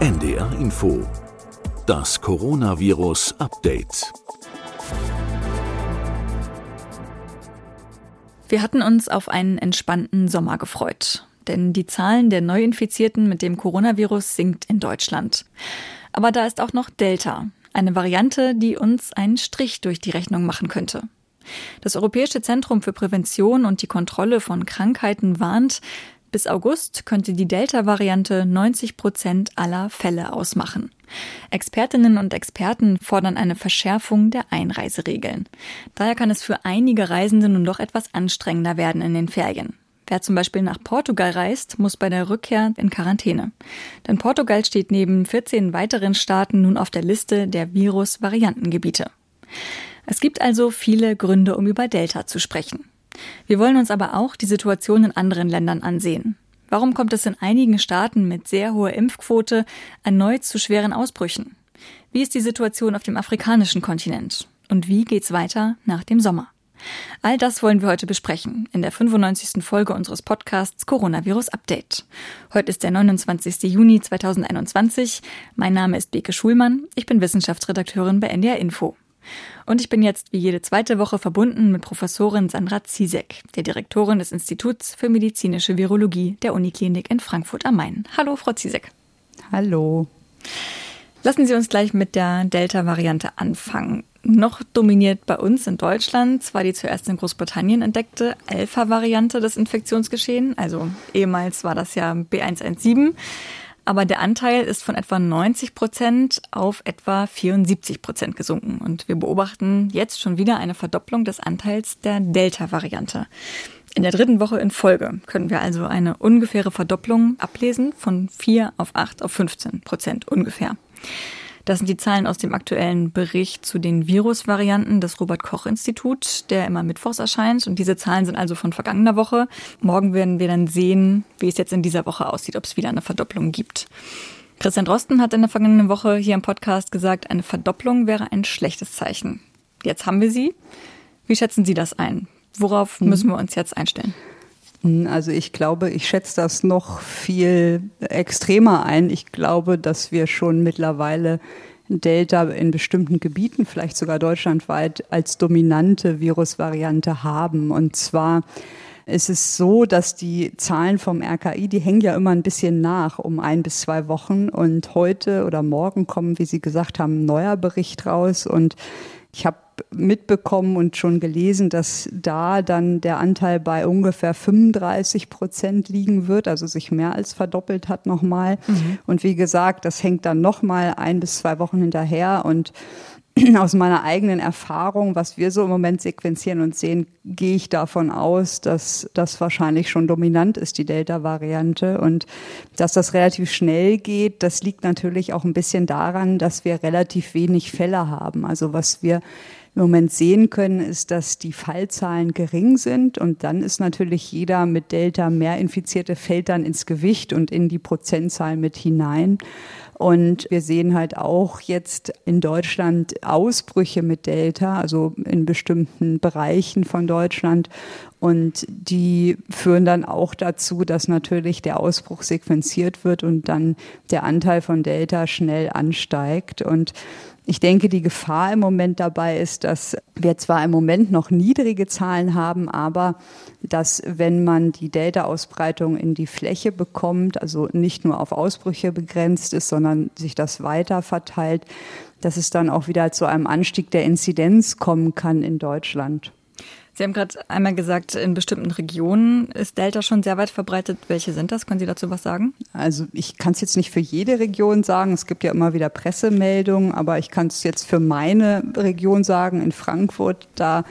NDR Info. Das Coronavirus Update. Wir hatten uns auf einen entspannten Sommer gefreut, denn die Zahlen der Neuinfizierten mit dem Coronavirus sinkt in Deutschland. Aber da ist auch noch Delta, eine Variante, die uns einen Strich durch die Rechnung machen könnte. Das Europäische Zentrum für Prävention und die Kontrolle von Krankheiten warnt, bis August könnte die Delta-Variante 90 Prozent aller Fälle ausmachen. Expertinnen und Experten fordern eine Verschärfung der Einreiseregeln. Daher kann es für einige Reisende nun doch etwas anstrengender werden in den Ferien. Wer zum Beispiel nach Portugal reist, muss bei der Rückkehr in Quarantäne. Denn Portugal steht neben 14 weiteren Staaten nun auf der Liste der Virus-Variantengebiete. Es gibt also viele Gründe, um über Delta zu sprechen. Wir wollen uns aber auch die Situation in anderen Ländern ansehen. Warum kommt es in einigen Staaten mit sehr hoher Impfquote erneut zu schweren Ausbrüchen? Wie ist die Situation auf dem afrikanischen Kontinent? Und wie geht's weiter nach dem Sommer? All das wollen wir heute besprechen in der 95. Folge unseres Podcasts Coronavirus Update. Heute ist der 29. Juni 2021. Mein Name ist Beke Schulmann. Ich bin Wissenschaftsredakteurin bei NDR Info. Und ich bin jetzt wie jede zweite Woche verbunden mit Professorin Sandra Ziesek, der Direktorin des Instituts für medizinische Virologie der Uniklinik in Frankfurt am Main. Hallo, Frau Ziesek. Hallo. Lassen Sie uns gleich mit der Delta-Variante anfangen. Noch dominiert bei uns in Deutschland zwar die zuerst in Großbritannien entdeckte Alpha-Variante des Infektionsgeschehen, also ehemals war das ja B117, aber der Anteil ist von etwa 90 Prozent auf etwa 74 Prozent gesunken. Und wir beobachten jetzt schon wieder eine Verdopplung des Anteils der Delta-Variante. In der dritten Woche in Folge können wir also eine ungefähre Verdopplung ablesen von 4 auf 8 auf 15 Prozent ungefähr. Das sind die Zahlen aus dem aktuellen Bericht zu den Virusvarianten des Robert Koch Institut, der immer mittwochs erscheint. Und diese Zahlen sind also von vergangener Woche. Morgen werden wir dann sehen, wie es jetzt in dieser Woche aussieht, ob es wieder eine Verdopplung gibt. Christian Drosten hat in der vergangenen Woche hier im Podcast gesagt, eine Verdopplung wäre ein schlechtes Zeichen. Jetzt haben wir sie. Wie schätzen Sie das ein? Worauf müssen wir uns jetzt einstellen? Also ich glaube, ich schätze das noch viel extremer ein. Ich glaube, dass wir schon mittlerweile Delta in bestimmten Gebieten, vielleicht sogar deutschlandweit, als dominante Virusvariante haben. Und zwar ist es so, dass die Zahlen vom RKI, die hängen ja immer ein bisschen nach, um ein bis zwei Wochen. Und heute oder morgen kommen, wie Sie gesagt haben, ein neuer Bericht raus. Und ich habe mitbekommen und schon gelesen, dass da dann der Anteil bei ungefähr 35 Prozent liegen wird, also sich mehr als verdoppelt hat nochmal. Mhm. Und wie gesagt, das hängt dann nochmal ein bis zwei Wochen hinterher und aus meiner eigenen Erfahrung, was wir so im Moment sequenzieren und sehen, gehe ich davon aus, dass das wahrscheinlich schon dominant ist, die Delta-Variante. Und dass das relativ schnell geht, das liegt natürlich auch ein bisschen daran, dass wir relativ wenig Fälle haben. Also was wir im Moment sehen können, ist, dass die Fallzahlen gering sind und dann ist natürlich jeder mit Delta mehr Infizierte fällt dann ins Gewicht und in die Prozentzahl mit hinein. Und wir sehen halt auch jetzt in Deutschland Ausbrüche mit Delta, also in bestimmten Bereichen von Deutschland. Und die führen dann auch dazu, dass natürlich der Ausbruch sequenziert wird und dann der Anteil von Delta schnell ansteigt. Und ich denke, die Gefahr im Moment dabei ist, dass wir zwar im Moment noch niedrige Zahlen haben, aber dass wenn man die Delta-Ausbreitung in die Fläche bekommt, also nicht nur auf Ausbrüche begrenzt ist, sondern sich das weiter verteilt, dass es dann auch wieder zu einem Anstieg der Inzidenz kommen kann in Deutschland. Sie haben gerade einmal gesagt, in bestimmten Regionen ist Delta schon sehr weit verbreitet. Welche sind das? Können Sie dazu was sagen? Also ich kann es jetzt nicht für jede Region sagen. Es gibt ja immer wieder Pressemeldungen, aber ich kann es jetzt für meine Region sagen. In Frankfurt, da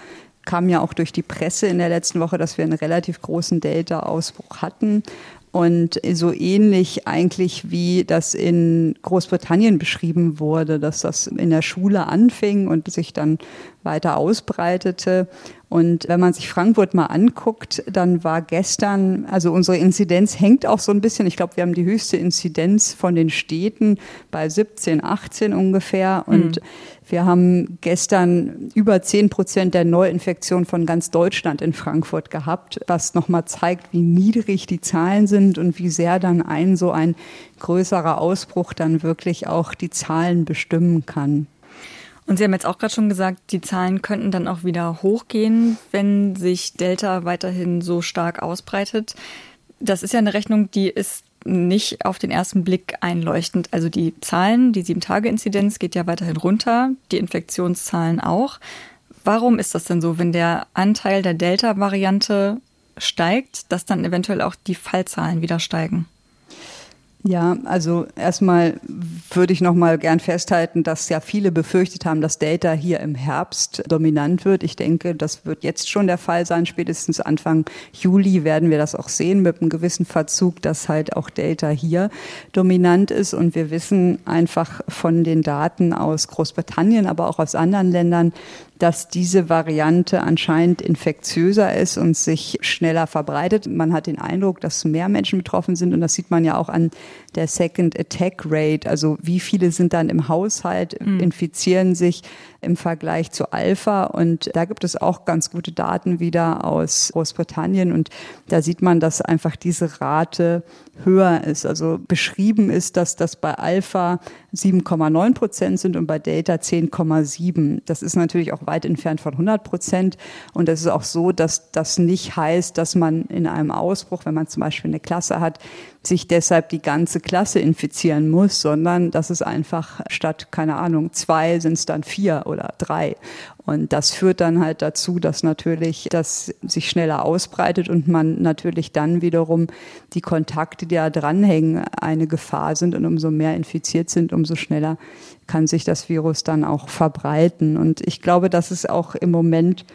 kam ja auch durch die Presse in der letzten Woche, dass wir einen relativ großen Delta-Ausbruch hatten. Und so ähnlich eigentlich wie das in Großbritannien beschrieben wurde, dass das in der Schule anfing und sich dann weiter ausbreitete. Und wenn man sich Frankfurt mal anguckt, dann war gestern, also unsere Inzidenz hängt auch so ein bisschen, ich glaube, wir haben die höchste Inzidenz von den Städten bei 17, 18 ungefähr. Und mhm. Wir haben gestern über 10 Prozent der Neuinfektion von ganz Deutschland in Frankfurt gehabt, was nochmal zeigt, wie niedrig die Zahlen sind und wie sehr dann ein so ein größerer Ausbruch dann wirklich auch die Zahlen bestimmen kann. Und Sie haben jetzt auch gerade schon gesagt, die Zahlen könnten dann auch wieder hochgehen, wenn sich Delta weiterhin so stark ausbreitet. Das ist ja eine Rechnung, die ist nicht auf den ersten Blick einleuchtend. Also die Zahlen, die Sieben-Tage-Inzidenz geht ja weiterhin runter, die Infektionszahlen auch. Warum ist das denn so, wenn der Anteil der Delta-Variante steigt, dass dann eventuell auch die Fallzahlen wieder steigen? Ja, also erstmal würde ich noch mal gern festhalten, dass ja viele befürchtet haben, dass Delta hier im Herbst dominant wird. Ich denke, das wird jetzt schon der Fall sein. Spätestens Anfang Juli werden wir das auch sehen mit einem gewissen Verzug, dass halt auch Delta hier dominant ist. Und wir wissen einfach von den Daten aus Großbritannien, aber auch aus anderen Ländern, dass diese Variante anscheinend infektiöser ist und sich schneller verbreitet. Man hat den Eindruck, dass mehr Menschen betroffen sind und das sieht man ja auch an der Second Attack Rate, also wie viele sind dann im Haushalt, mhm. infizieren sich im Vergleich zu Alpha. Und da gibt es auch ganz gute Daten wieder aus Großbritannien. Und da sieht man, dass einfach diese Rate höher ist. Also beschrieben ist, dass das bei Alpha 7,9 Prozent sind und bei Delta 10,7. Das ist natürlich auch weit entfernt von 100 Prozent. Und es ist auch so, dass das nicht heißt, dass man in einem Ausbruch, wenn man zum Beispiel eine Klasse hat, sich deshalb die ganze Klasse infizieren muss, sondern dass es einfach statt, keine Ahnung, zwei sind es dann vier oder drei. Und das führt dann halt dazu, dass natürlich das sich schneller ausbreitet und man natürlich dann wiederum die Kontakte, die da dranhängen, eine Gefahr sind. Und umso mehr infiziert sind, umso schneller kann sich das Virus dann auch verbreiten. Und ich glaube, das ist auch im Moment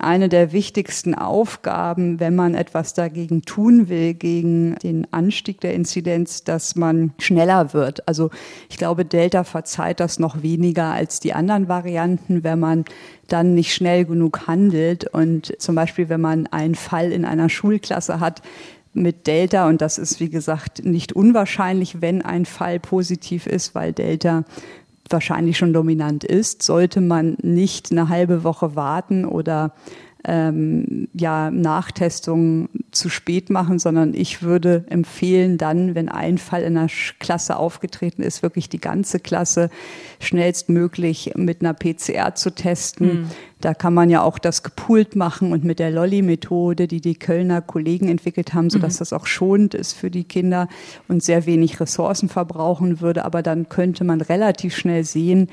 eine der wichtigsten Aufgaben, wenn man etwas dagegen tun will, gegen den Anstieg der Inzidenz, dass man schneller wird. Also ich glaube, Delta verzeiht das noch weniger als die anderen Varianten, wenn man dann nicht schnell genug handelt. Und zum Beispiel, wenn man einen Fall in einer Schulklasse hat, mit Delta, und das ist wie gesagt nicht unwahrscheinlich, wenn ein Fall positiv ist, weil Delta wahrscheinlich schon dominant ist, sollte man nicht eine halbe Woche warten oder ähm, ja, Nachtestungen zu spät machen, sondern ich würde empfehlen, dann, wenn ein Fall in einer Klasse aufgetreten ist, wirklich die ganze Klasse schnellstmöglich mit einer PCR zu testen. Mhm. Da kann man ja auch das gepoolt machen und mit der Lolli-Methode, die die Kölner Kollegen entwickelt haben, sodass mhm. das auch schonend ist für die Kinder und sehr wenig Ressourcen verbrauchen würde. Aber dann könnte man relativ schnell sehen,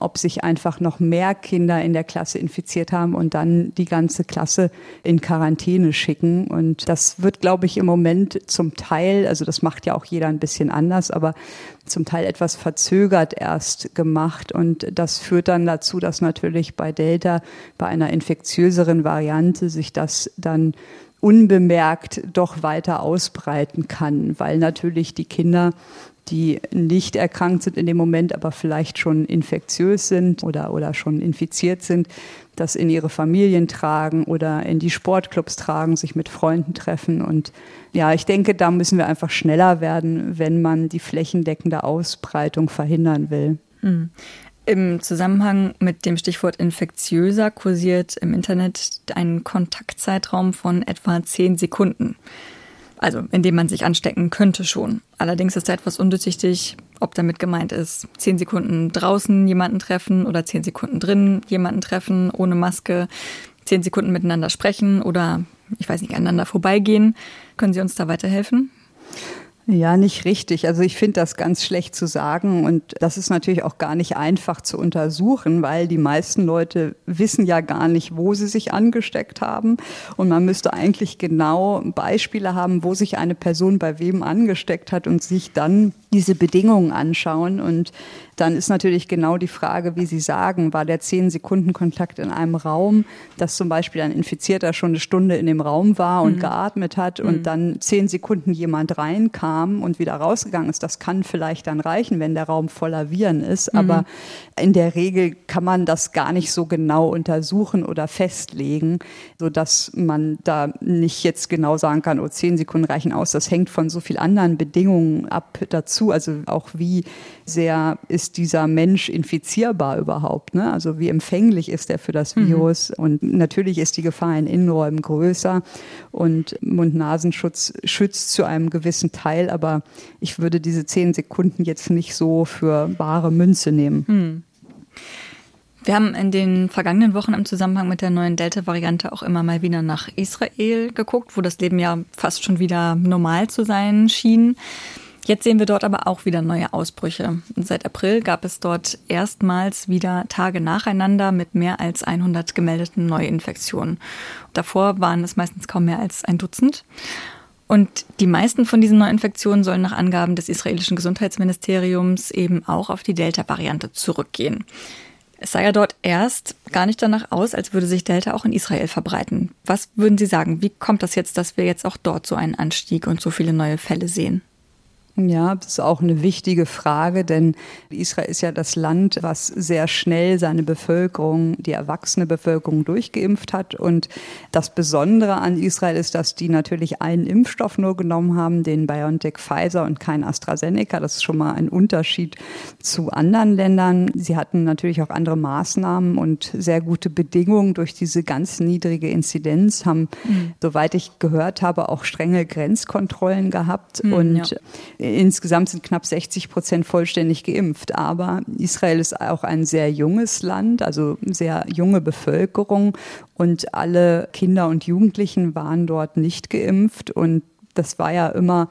ob sich einfach noch mehr Kinder in der Klasse infiziert haben und dann die ganze Klasse in Quarantäne schicken. Und das wird, glaube ich, im Moment zum Teil, also das macht ja auch jeder ein bisschen anders, aber zum Teil etwas verzögert erst gemacht. Und das führt dann dazu, dass natürlich bei Delta, bei einer infektiöseren Variante, sich das dann unbemerkt doch weiter ausbreiten kann, weil natürlich die Kinder die nicht erkrankt sind in dem Moment, aber vielleicht schon infektiös sind oder, oder schon infiziert sind, das in ihre Familien tragen oder in die Sportclubs tragen, sich mit Freunden treffen. Und ja, ich denke, da müssen wir einfach schneller werden, wenn man die flächendeckende Ausbreitung verhindern will. Hm. Im Zusammenhang mit dem Stichwort infektiöser kursiert im Internet ein Kontaktzeitraum von etwa zehn Sekunden. Also, indem man sich anstecken könnte schon. Allerdings ist da etwas undurchsichtig, ob damit gemeint ist, zehn Sekunden draußen jemanden treffen oder zehn Sekunden drin jemanden treffen ohne Maske, zehn Sekunden miteinander sprechen oder, ich weiß nicht, aneinander vorbeigehen. Können Sie uns da weiterhelfen? Ja, nicht richtig. Also ich finde das ganz schlecht zu sagen und das ist natürlich auch gar nicht einfach zu untersuchen, weil die meisten Leute wissen ja gar nicht, wo sie sich angesteckt haben und man müsste eigentlich genau Beispiele haben, wo sich eine Person bei wem angesteckt hat und sich dann diese Bedingungen anschauen und dann ist natürlich genau die Frage, wie Sie sagen, war der 10-Sekunden-Kontakt in einem Raum, dass zum Beispiel ein Infizierter schon eine Stunde in dem Raum war und mhm. geatmet hat und mhm. dann 10 Sekunden jemand reinkam kam und wieder rausgegangen ist, das kann vielleicht dann reichen, wenn der Raum voller Viren ist. Mhm. Aber in der Regel kann man das gar nicht so genau untersuchen oder festlegen, sodass man da nicht jetzt genau sagen kann, oh, zehn Sekunden reichen aus. Das hängt von so vielen anderen Bedingungen ab dazu. Also auch wie sehr ist dieser Mensch infizierbar überhaupt? Ne? Also wie empfänglich ist er für das. Virus? Mhm. Und natürlich ist die Gefahr in Innenräumen größer und Mund-Nasenschutz schützt zu einem gewissen Teil, aber ich würde diese zehn Sekunden jetzt nicht so für bare Münze nehmen. Mhm. Wir haben in den vergangenen Wochen im Zusammenhang mit der neuen Delta-Variante auch immer mal wieder nach Israel geguckt, wo das Leben ja fast schon wieder normal zu sein schien. Jetzt sehen wir dort aber auch wieder neue Ausbrüche. Seit April gab es dort erstmals wieder Tage nacheinander mit mehr als 100 gemeldeten Neuinfektionen. Davor waren es meistens kaum mehr als ein Dutzend. Und die meisten von diesen Neuinfektionen sollen nach Angaben des israelischen Gesundheitsministeriums eben auch auf die Delta-Variante zurückgehen. Es sah ja dort erst gar nicht danach aus, als würde sich Delta auch in Israel verbreiten. Was würden Sie sagen? Wie kommt das jetzt, dass wir jetzt auch dort so einen Anstieg und so viele neue Fälle sehen? Ja, das ist auch eine wichtige Frage, denn Israel ist ja das Land, was sehr schnell seine Bevölkerung, die erwachsene Bevölkerung durchgeimpft hat. Und das Besondere an Israel ist, dass die natürlich einen Impfstoff nur genommen haben, den BioNTech Pfizer und kein AstraZeneca. Das ist schon mal ein Unterschied zu anderen Ländern. Sie hatten natürlich auch andere Maßnahmen und sehr gute Bedingungen durch diese ganz niedrige Inzidenz, haben, mhm. soweit ich gehört habe, auch strenge Grenzkontrollen gehabt. Mhm, und ja Insgesamt sind knapp 60 Prozent vollständig geimpft. Aber Israel ist auch ein sehr junges Land, also sehr junge Bevölkerung. Und alle Kinder und Jugendlichen waren dort nicht geimpft. Und das war ja immer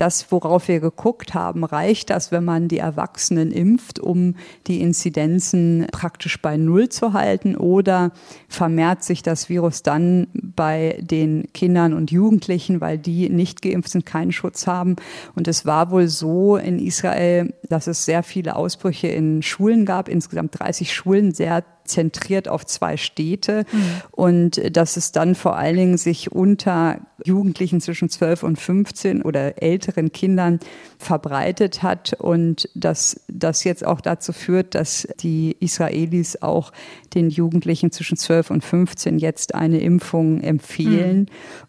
das, worauf wir geguckt haben, reicht das, wenn man die Erwachsenen impft, um die Inzidenzen praktisch bei Null zu halten oder vermehrt sich das Virus dann bei den Kindern und Jugendlichen, weil die nicht geimpft sind, keinen Schutz haben. Und es war wohl so in Israel, dass es sehr viele Ausbrüche in Schulen gab, insgesamt 30 Schulen, sehr zentriert auf zwei Städte mhm. und dass es dann vor allen Dingen sich unter Jugendlichen zwischen 12 und 15 oder älteren Kindern verbreitet hat und dass das jetzt auch dazu führt, dass die Israelis auch den Jugendlichen zwischen 12 und 15 jetzt eine Impfung empfehlen. Mhm.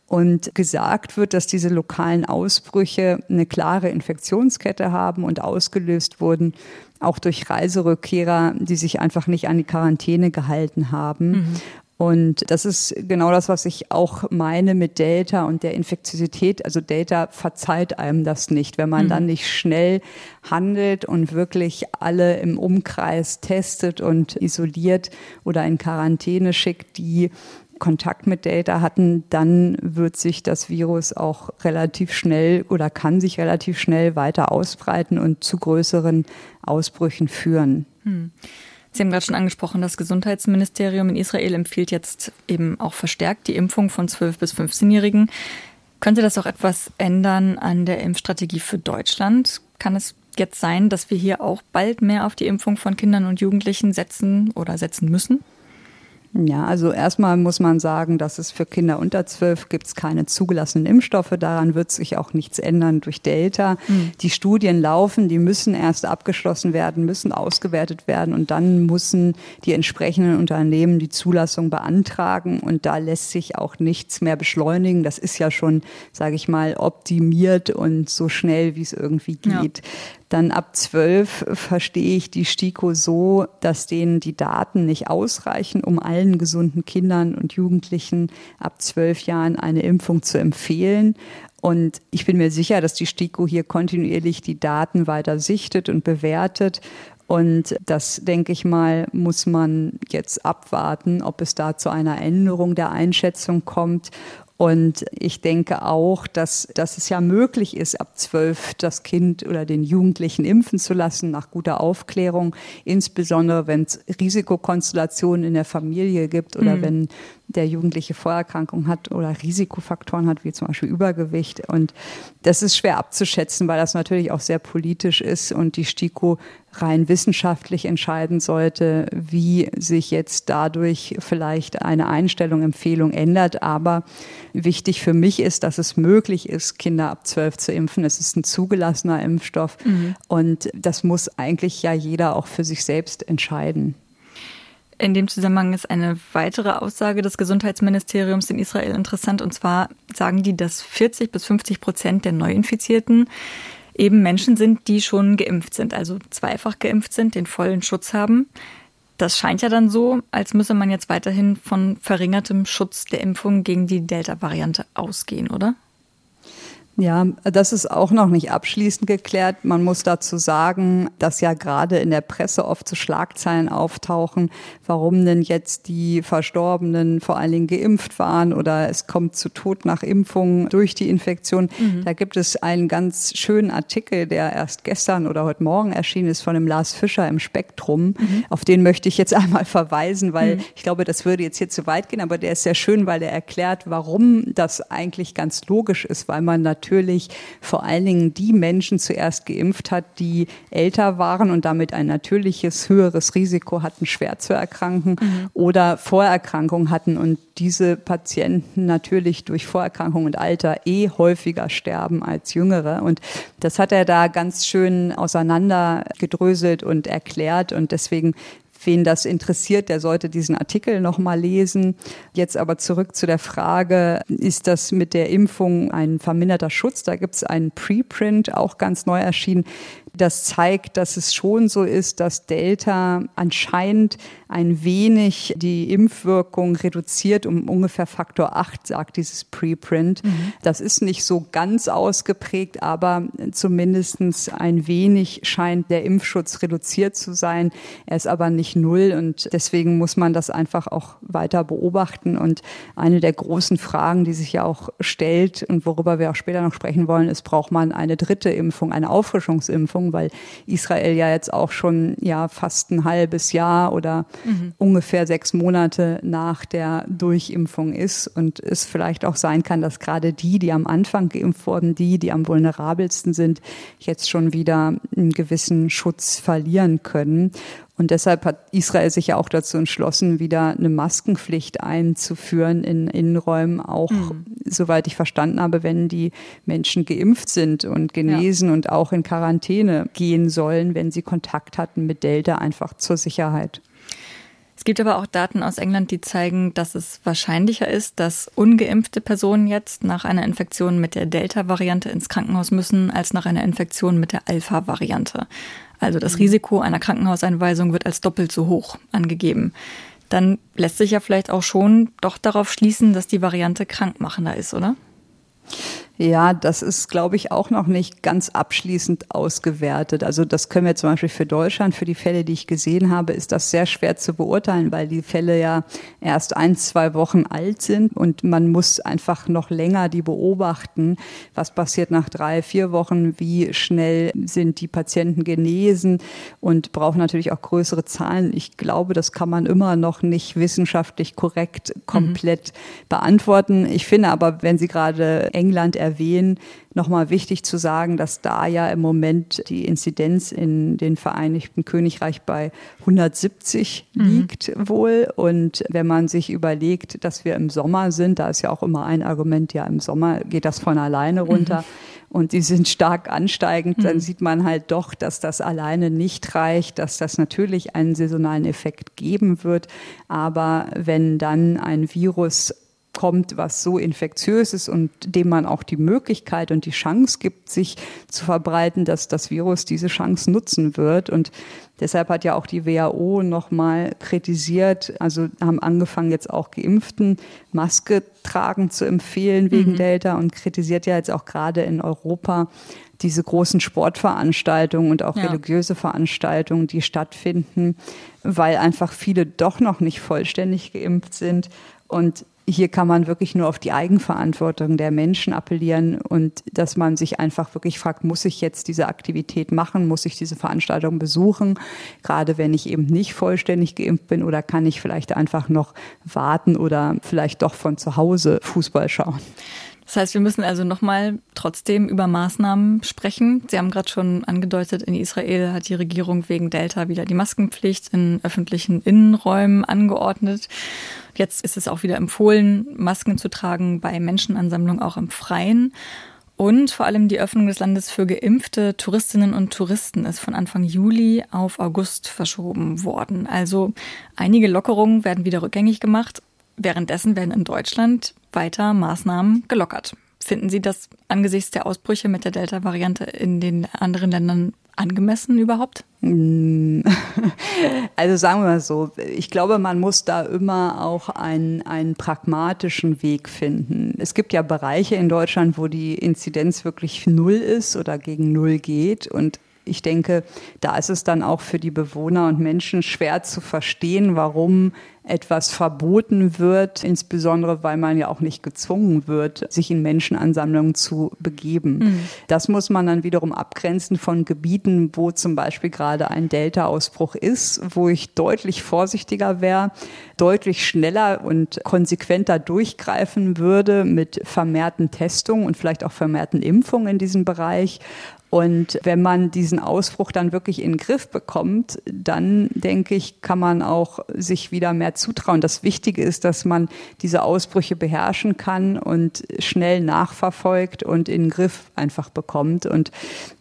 Und gesagt wird, dass diese lokalen Ausbrüche eine klare Infektionskette haben und ausgelöst wurden auch durch Reiserückkehrer, die sich einfach nicht an die Quarantäne gehalten haben. Mhm. Und das ist genau das, was ich auch meine mit Delta und der Infektiosität. Also Delta verzeiht einem das nicht, wenn man mhm. dann nicht schnell handelt und wirklich alle im Umkreis testet und isoliert oder in Quarantäne schickt, die Kontakt mit Delta hatten, dann wird sich das Virus auch relativ schnell oder kann sich relativ schnell weiter ausbreiten und zu größeren Ausbrüchen führen. Hm. Sie haben gerade schon angesprochen, das Gesundheitsministerium in Israel empfiehlt jetzt eben auch verstärkt die Impfung von 12- bis 15-Jährigen. Könnte das auch etwas ändern an der Impfstrategie für Deutschland? Kann es jetzt sein, dass wir hier auch bald mehr auf die Impfung von Kindern und Jugendlichen setzen oder setzen müssen? Ja, also erstmal muss man sagen, dass es für Kinder unter zwölf gibt es keine zugelassenen Impfstoffe. Daran wird sich auch nichts ändern durch Delta. Mhm. Die Studien laufen, die müssen erst abgeschlossen werden, müssen ausgewertet werden und dann müssen die entsprechenden Unternehmen die Zulassung beantragen und da lässt sich auch nichts mehr beschleunigen. Das ist ja schon, sage ich mal, optimiert und so schnell, wie es irgendwie geht. Ja. Dann ab zwölf verstehe ich die STIKO so, dass denen die Daten nicht ausreichen, um allen gesunden Kindern und Jugendlichen ab zwölf Jahren eine Impfung zu empfehlen. Und ich bin mir sicher, dass die STIKO hier kontinuierlich die Daten weiter sichtet und bewertet. Und das, denke ich mal, muss man jetzt abwarten, ob es da zu einer Änderung der Einschätzung kommt und ich denke auch, dass, dass es ja möglich ist, ab zwölf das Kind oder den Jugendlichen impfen zu lassen, nach guter Aufklärung, insbesondere wenn es Risikokonstellationen in der Familie gibt oder mhm. wenn der Jugendliche Vorerkrankungen hat oder Risikofaktoren hat, wie zum Beispiel Übergewicht. Und das ist schwer abzuschätzen, weil das natürlich auch sehr politisch ist und die STIKO rein wissenschaftlich entscheiden sollte, wie sich jetzt dadurch vielleicht eine Einstellung, Empfehlung ändert. Aber wichtig für mich ist, dass es möglich ist, Kinder ab zwölf zu impfen. Es ist ein zugelassener Impfstoff mhm. und das muss eigentlich ja jeder auch für sich selbst entscheiden. In dem Zusammenhang ist eine weitere Aussage des Gesundheitsministeriums in Israel interessant. Und zwar sagen die, dass 40 bis 50 Prozent der Neuinfizierten eben Menschen sind, die schon geimpft sind, also zweifach geimpft sind, den vollen Schutz haben. Das scheint ja dann so, als müsse man jetzt weiterhin von verringertem Schutz der Impfung gegen die Delta-Variante ausgehen, oder? Ja, das ist auch noch nicht abschließend geklärt. Man muss dazu sagen, dass ja gerade in der Presse oft so Schlagzeilen auftauchen, warum denn jetzt die Verstorbenen vor allen Dingen geimpft waren oder es kommt zu Tod nach Impfung durch die Infektion. Mhm. Da gibt es einen ganz schönen Artikel, der erst gestern oder heute Morgen erschienen ist von dem Lars Fischer im Spektrum. Mhm. Auf den möchte ich jetzt einmal verweisen, weil mhm. ich glaube, das würde jetzt hier zu weit gehen, aber der ist sehr schön, weil er erklärt, warum das eigentlich ganz logisch ist, weil man natürlich natürlich vor allen Dingen die Menschen zuerst geimpft hat, die älter waren und damit ein natürliches höheres Risiko hatten, schwer zu erkranken mhm. oder Vorerkrankungen hatten und diese Patienten natürlich durch Vorerkrankung und Alter eh häufiger sterben als jüngere. Und das hat er da ganz schön auseinandergedröselt und erklärt. Und deswegen Wen das interessiert, der sollte diesen Artikel nochmal lesen. Jetzt aber zurück zu der Frage, ist das mit der Impfung ein verminderter Schutz? Da gibt es einen Preprint, auch ganz neu erschienen, das zeigt, dass es schon so ist, dass Delta anscheinend ein wenig die Impfwirkung reduziert um ungefähr Faktor 8, sagt dieses Preprint. Mhm. Das ist nicht so ganz ausgeprägt, aber zumindestens ein wenig scheint der Impfschutz reduziert zu sein. Er ist aber nicht null und deswegen muss man das einfach auch weiter beobachten. Und eine der großen Fragen, die sich ja auch stellt und worüber wir auch später noch sprechen wollen, ist, braucht man eine dritte Impfung, eine Auffrischungsimpfung? Weil Israel ja jetzt auch schon ja fast ein halbes Jahr oder mhm. ungefähr sechs Monate nach der Durchimpfung ist und es vielleicht auch sein kann, dass gerade die, die am Anfang geimpft wurden, die, die am vulnerabelsten sind, jetzt schon wieder einen gewissen Schutz verlieren können. Und deshalb hat Israel sich ja auch dazu entschlossen, wieder eine Maskenpflicht einzuführen in Innenräumen, auch mhm. soweit ich verstanden habe, wenn die Menschen geimpft sind und genesen ja. und auch in Quarantäne gehen sollen, wenn sie Kontakt hatten mit Delta, einfach zur Sicherheit. Es gibt aber auch Daten aus England, die zeigen, dass es wahrscheinlicher ist, dass ungeimpfte Personen jetzt nach einer Infektion mit der Delta-Variante ins Krankenhaus müssen, als nach einer Infektion mit der Alpha-Variante. Also das mhm. Risiko einer Krankenhauseinweisung wird als doppelt so hoch angegeben. Dann lässt sich ja vielleicht auch schon doch darauf schließen, dass die Variante krankmachender ist, oder? Ja, das ist, glaube ich, auch noch nicht ganz abschließend ausgewertet. Also das können wir zum Beispiel für Deutschland, für die Fälle, die ich gesehen habe, ist das sehr schwer zu beurteilen, weil die Fälle ja erst ein, zwei Wochen alt sind und man muss einfach noch länger die beobachten. Was passiert nach drei, vier Wochen? Wie schnell sind die Patienten genesen? Und brauchen natürlich auch größere Zahlen. Ich glaube, das kann man immer noch nicht wissenschaftlich korrekt komplett mhm. beantworten. Ich finde aber, wenn Sie gerade England erwähnen, nochmal wichtig zu sagen, dass da ja im Moment die Inzidenz in den Vereinigten Königreich bei 170 mhm. liegt wohl. Und wenn man sich überlegt, dass wir im Sommer sind, da ist ja auch immer ein Argument, ja, im Sommer geht das von alleine runter. Mhm. Und die sind stark ansteigend, dann mhm. sieht man halt doch, dass das alleine nicht reicht, dass das natürlich einen saisonalen Effekt geben wird. Aber wenn dann ein Virus kommt, was so infektiös ist und dem man auch die Möglichkeit und die Chance gibt, sich zu verbreiten, dass das Virus diese Chance nutzen wird. Und deshalb hat ja auch die WHO nochmal kritisiert, also haben angefangen jetzt auch Geimpften Maske tragen zu empfehlen wegen mhm. Delta und kritisiert ja jetzt auch gerade in Europa diese großen Sportveranstaltungen und auch ja. religiöse Veranstaltungen, die stattfinden, weil einfach viele doch noch nicht vollständig geimpft sind. Und hier kann man wirklich nur auf die Eigenverantwortung der Menschen appellieren und dass man sich einfach wirklich fragt, muss ich jetzt diese Aktivität machen, muss ich diese Veranstaltung besuchen, gerade wenn ich eben nicht vollständig geimpft bin oder kann ich vielleicht einfach noch warten oder vielleicht doch von zu Hause Fußball schauen. Das heißt, wir müssen also nochmal trotzdem über Maßnahmen sprechen. Sie haben gerade schon angedeutet, in Israel hat die Regierung wegen Delta wieder die Maskenpflicht in öffentlichen Innenräumen angeordnet. Jetzt ist es auch wieder empfohlen, Masken zu tragen bei Menschenansammlungen auch im Freien. Und vor allem die Öffnung des Landes für geimpfte Touristinnen und Touristen ist von Anfang Juli auf August verschoben worden. Also einige Lockerungen werden wieder rückgängig gemacht. Währenddessen werden in Deutschland weiter Maßnahmen gelockert. Finden Sie das angesichts der Ausbrüche mit der Delta-Variante in den anderen Ländern angemessen überhaupt? Also sagen wir mal so, ich glaube, man muss da immer auch einen, einen pragmatischen Weg finden. Es gibt ja Bereiche in Deutschland, wo die Inzidenz wirklich null ist oder gegen null geht. Und ich denke, da ist es dann auch für die Bewohner und Menschen schwer zu verstehen, warum etwas verboten wird, insbesondere weil man ja auch nicht gezwungen wird, sich in Menschenansammlungen zu begeben. Mhm. Das muss man dann wiederum abgrenzen von Gebieten, wo zum Beispiel gerade ein Delta-Ausbruch ist, wo ich deutlich vorsichtiger wäre, deutlich schneller und konsequenter durchgreifen würde mit vermehrten Testungen und vielleicht auch vermehrten Impfungen in diesem Bereich und wenn man diesen Ausbruch dann wirklich in den Griff bekommt, dann denke ich, kann man auch sich wieder mehr zutrauen. Das Wichtige ist, dass man diese Ausbrüche beherrschen kann und schnell nachverfolgt und in den Griff einfach bekommt. Und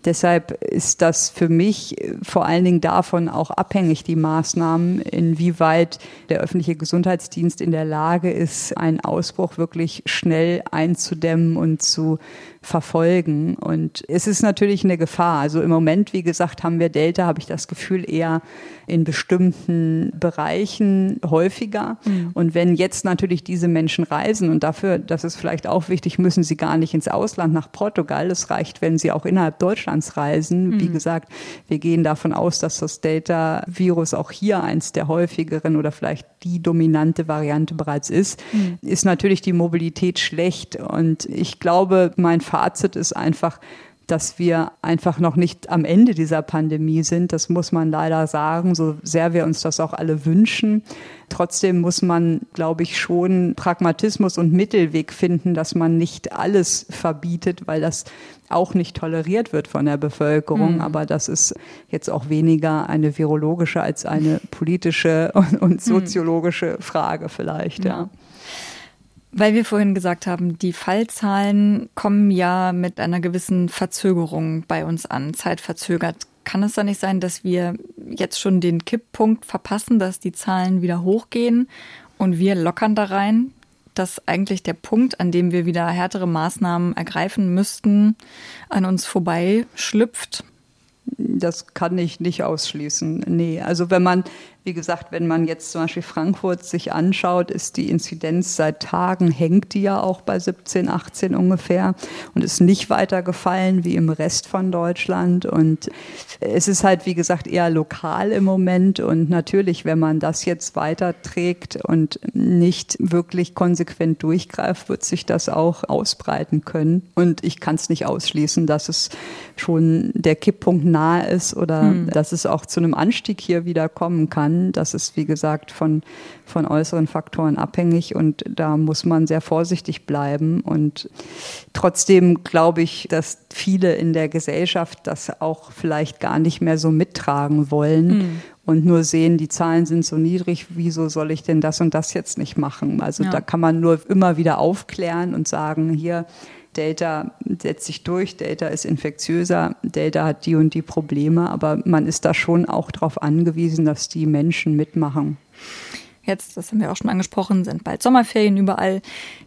deshalb ist das für mich vor allen Dingen davon auch abhängig, die Maßnahmen, inwieweit der öffentliche Gesundheitsdienst in der Lage ist, einen Ausbruch wirklich schnell einzudämmen und zu verfolgen. Und es ist natürlich eine Gefahr. Also im Moment, wie gesagt, haben wir Delta, habe ich das Gefühl, eher in bestimmten Bereichen häufiger. Mhm. Und wenn jetzt natürlich diese Menschen reisen und dafür, das ist vielleicht auch wichtig, müssen sie gar nicht ins Ausland nach Portugal. Es reicht, wenn sie auch innerhalb Deutschlands reisen. Mhm. Wie gesagt, wir gehen davon aus, dass das Delta-Virus auch hier eins der häufigeren oder vielleicht die dominante Variante bereits ist, mhm. ist natürlich die Mobilität schlecht. Und ich glaube, mein Fazit ist einfach, dass wir einfach noch nicht am Ende dieser Pandemie sind. Das muss man leider sagen, so sehr wir uns das auch alle wünschen. Trotzdem muss man, glaube ich, schon Pragmatismus und Mittelweg finden, dass man nicht alles verbietet, weil das auch nicht toleriert wird von der Bevölkerung. Mhm. Aber das ist jetzt auch weniger eine virologische als eine politische und, und mhm. soziologische Frage vielleicht, ja. ja. Weil wir vorhin gesagt haben, die Fallzahlen kommen ja mit einer gewissen Verzögerung bei uns an, zeitverzögert. Kann es da nicht sein, dass wir jetzt schon den Kipppunkt verpassen, dass die Zahlen wieder hochgehen und wir lockern da rein? Dass eigentlich der Punkt, an dem wir wieder härtere Maßnahmen ergreifen müssten, an uns vorbei schlüpft? Das kann ich nicht ausschließen. Nee, also wenn man wie gesagt, wenn man jetzt zum Beispiel Frankfurt sich anschaut, ist die Inzidenz seit Tagen, hängt die ja auch bei 17, 18 ungefähr und ist nicht weiter gefallen wie im Rest von Deutschland. Und es ist halt, wie gesagt, eher lokal im Moment. Und natürlich, wenn man das jetzt weiterträgt und nicht wirklich konsequent durchgreift, wird sich das auch ausbreiten können. Und ich kann es nicht ausschließen, dass es schon der Kipppunkt nahe ist oder hm. dass es auch zu einem Anstieg hier wieder kommen kann. Das ist, wie gesagt, von, von äußeren Faktoren abhängig und da muss man sehr vorsichtig bleiben. Und trotzdem glaube ich, dass viele in der Gesellschaft das auch vielleicht gar nicht mehr so mittragen wollen. Mhm und nur sehen, die Zahlen sind so niedrig, wieso soll ich denn das und das jetzt nicht machen? Also ja. da kann man nur immer wieder aufklären und sagen, hier, Delta setzt sich durch, Delta ist infektiöser, Delta hat die und die Probleme, aber man ist da schon auch darauf angewiesen, dass die Menschen mitmachen. Jetzt, das haben wir auch schon angesprochen, sind bald Sommerferien überall.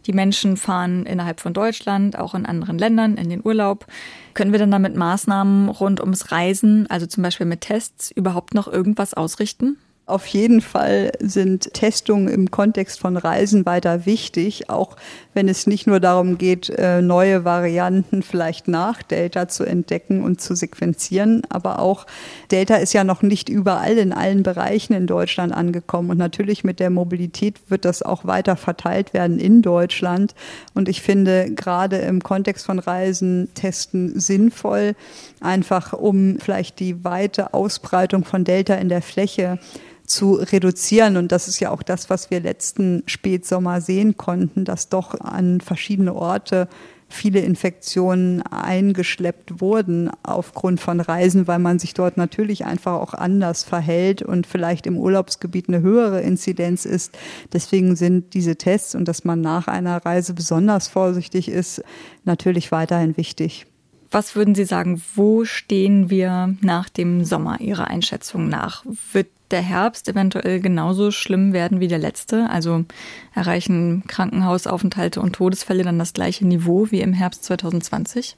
Die Menschen fahren innerhalb von Deutschland, auch in anderen Ländern, in den Urlaub. Können wir dann damit Maßnahmen rund ums Reisen, also zum Beispiel mit Tests, überhaupt noch irgendwas ausrichten? Auf jeden Fall sind Testungen im Kontext von Reisen weiter wichtig, auch wenn es nicht nur darum geht, äh, neue Varianten vielleicht nach Delta zu entdecken und zu sequenzieren, aber auch Delta ist ja noch nicht überall in allen Bereichen in Deutschland angekommen. Und natürlich mit der Mobilität wird das auch weiter verteilt werden in Deutschland. Und ich finde gerade im Kontext von Reisen testen sinnvoll, einfach um vielleicht die weite Ausbreitung von Delta in der Fläche zu reduzieren. Und das ist ja auch das, was wir letzten Spätsommer sehen konnten, dass doch an verschiedene Orte viele Infektionen eingeschleppt wurden aufgrund von Reisen, weil man sich dort natürlich einfach auch anders verhält und vielleicht im Urlaubsgebiet eine höhere Inzidenz ist. Deswegen sind diese Tests und dass man nach einer Reise besonders vorsichtig ist, natürlich weiterhin wichtig. Was würden Sie sagen, wo stehen wir nach dem Sommer Ihrer Einschätzung nach? Wird der Herbst eventuell genauso schlimm werden wie der letzte? Also erreichen Krankenhausaufenthalte und Todesfälle dann das gleiche Niveau wie im Herbst 2020?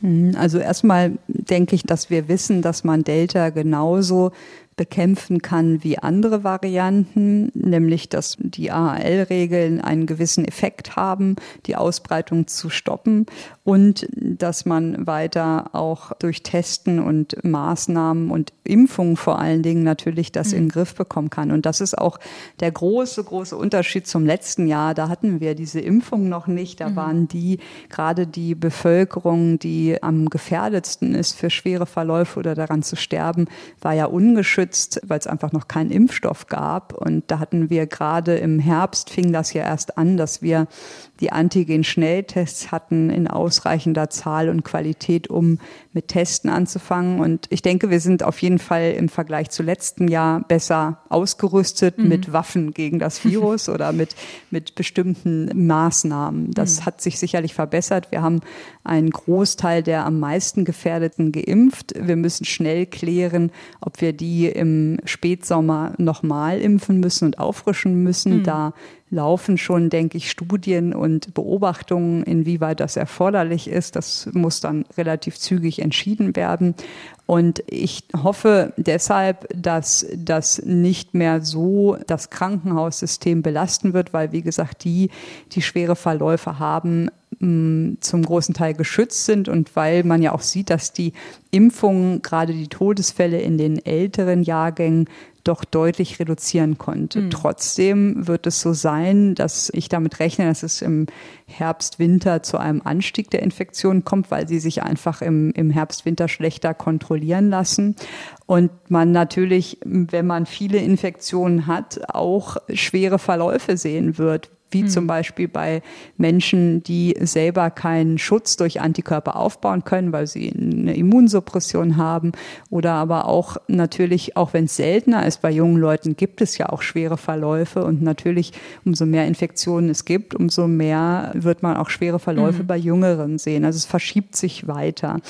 Hm, also erstmal denke ich, dass wir wissen, dass man Delta genauso bekämpfen kann wie andere Varianten, nämlich dass die AHL-Regeln einen gewissen Effekt haben, die Ausbreitung zu stoppen und dass man weiter auch durch Testen und Maßnahmen und Impfungen vor allen Dingen natürlich das mhm. in den Griff bekommen kann. Und das ist auch der große, große Unterschied zum letzten Jahr. Da hatten wir diese Impfung noch nicht. Da mhm. waren die, gerade die Bevölkerung, die am gefährdetsten ist für schwere Verläufe oder daran zu sterben, war ja ungeschützt geschützt, weil es einfach noch keinen Impfstoff gab. Und da hatten wir gerade im Herbst fing das ja erst an, dass wir die Antigen-Schnelltests hatten in ausreichender Zahl und Qualität, um mit Testen anzufangen. Und ich denke, wir sind auf jeden Fall im Vergleich zu letzten Jahr besser ausgerüstet mhm. mit Waffen gegen das Virus oder mit, mit bestimmten Maßnahmen. Das mhm. hat sich sicherlich verbessert. Wir haben einen Großteil der am meisten Gefährdeten geimpft. Wir müssen schnell klären, ob wir die im Spätsommer nochmal impfen müssen und auffrischen müssen. Mhm. Da laufen schon, denke ich, Studien und Beobachtungen, inwieweit das erforderlich ist. Das muss dann relativ zügig entschieden werden. Und ich hoffe deshalb, dass das nicht mehr so das Krankenhaussystem belasten wird, weil, wie gesagt, die, die schwere Verläufe haben, mm, zum großen Teil geschützt sind und weil man ja auch sieht, dass die Impfungen, gerade die Todesfälle in den älteren Jahrgängen, doch deutlich reduzieren konnte. Mhm. Trotzdem wird es so sein, dass ich damit rechne, dass es im Herbst, Winter zu einem Anstieg der Infektionen kommt, weil sie sich einfach im, im Herbst, Winter schlechter kontrollieren lassen. Und man natürlich, wenn man viele Infektionen hat, auch schwere Verläufe sehen wird, wie mhm. zum Beispiel bei Menschen, die selber keinen Schutz durch Antikörper aufbauen können, weil sie eine Immunsuppression haben oder aber auch natürlich, auch wenn es seltener ist, bei jungen Leuten gibt es ja auch schwere Verläufe und natürlich, umso mehr Infektionen es gibt, umso mehr wird man auch schwere Verläufe mhm. bei Jüngeren sehen. Also es verschiebt sich weiter.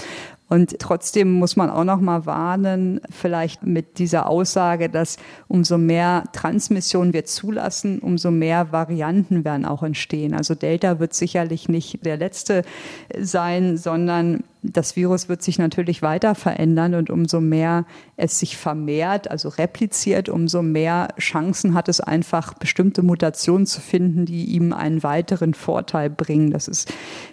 Und trotzdem muss man auch noch mal warnen, vielleicht mit dieser Aussage, dass umso mehr Transmission wir zulassen, umso mehr Varianten werden auch entstehen. Also Delta wird sicherlich nicht der letzte sein, sondern das Virus wird sich natürlich weiter verändern und umso mehr es sich vermehrt, also repliziert, umso mehr Chancen hat es einfach, bestimmte Mutationen zu finden, die ihm einen weiteren Vorteil bringen. Das ist,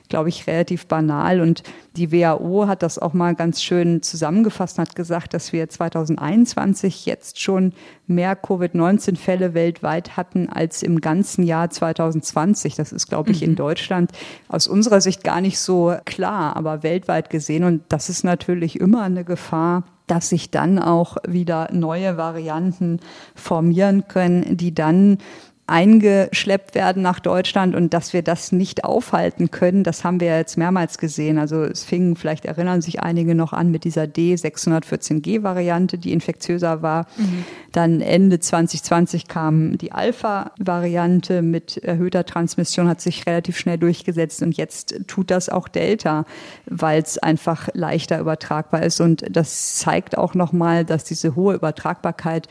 glaube ich, relativ banal. Und die WHO hat das auch mal ganz schön zusammengefasst und hat gesagt, dass wir 2021 jetzt schon mehr Covid-19-Fälle weltweit hatten als im ganzen Jahr 2020. Das ist, glaube ich, mhm. in Deutschland aus unserer Sicht gar nicht so klar, aber weltweit gesehen. Und das ist natürlich immer eine Gefahr, dass sich dann auch wieder neue Varianten formieren können, die dann eingeschleppt werden nach Deutschland und dass wir das nicht aufhalten können, das haben wir jetzt mehrmals gesehen. Also es fing, vielleicht erinnern sich einige noch an, mit dieser D614G-Variante, die infektiöser war. Mhm. Dann Ende 2020 kam die Alpha-Variante mit erhöhter Transmission, hat sich relativ schnell durchgesetzt und jetzt tut das auch Delta, weil es einfach leichter übertragbar ist. Und das zeigt auch nochmal, dass diese hohe Übertragbarkeit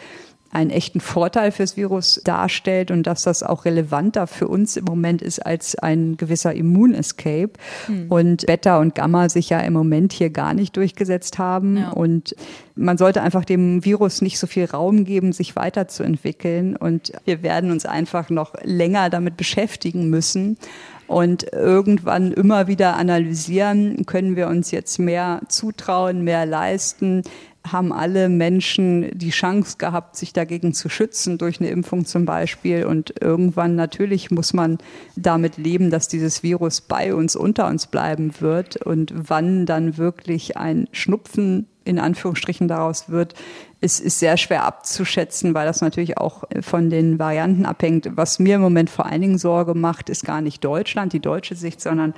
einen echten Vorteil fürs Virus darstellt und dass das auch relevanter für uns im Moment ist als ein gewisser Immunescape. Hm. Und Beta und Gamma sich ja im Moment hier gar nicht durchgesetzt haben. Ja. Und man sollte einfach dem Virus nicht so viel Raum geben, sich weiterzuentwickeln. Und wir werden uns einfach noch länger damit beschäftigen müssen und irgendwann immer wieder analysieren, können wir uns jetzt mehr zutrauen, mehr leisten, haben alle Menschen die Chance gehabt, sich dagegen zu schützen, durch eine Impfung zum Beispiel. Und irgendwann natürlich muss man damit leben, dass dieses Virus bei uns, unter uns bleiben wird. Und wann dann wirklich ein Schnupfen in Anführungsstrichen daraus wird, ist, ist sehr schwer abzuschätzen, weil das natürlich auch von den Varianten abhängt. Was mir im Moment vor allen Dingen Sorge macht, ist gar nicht Deutschland, die deutsche Sicht, sondern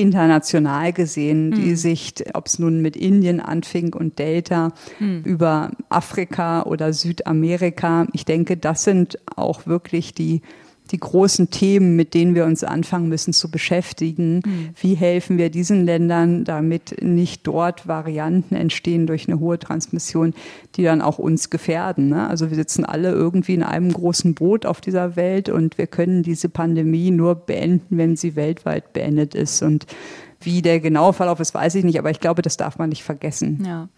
international gesehen, die hm. Sicht, ob es nun mit Indien anfing und Delta mhm. über Afrika oder Südamerika. Ich denke, das sind auch wirklich die die großen Themen, mit denen wir uns anfangen müssen zu beschäftigen. Mhm. Wie helfen wir diesen Ländern, damit nicht dort Varianten entstehen durch eine hohe Transmission, die dann auch uns gefährden. Ne? Also wir sitzen alle irgendwie in einem großen Boot auf dieser Welt und wir können diese Pandemie nur beenden, wenn sie weltweit beendet ist. Und wie der genaue Verlauf ist, weiß ich nicht, aber ich glaube, das darf man nicht vergessen. Ja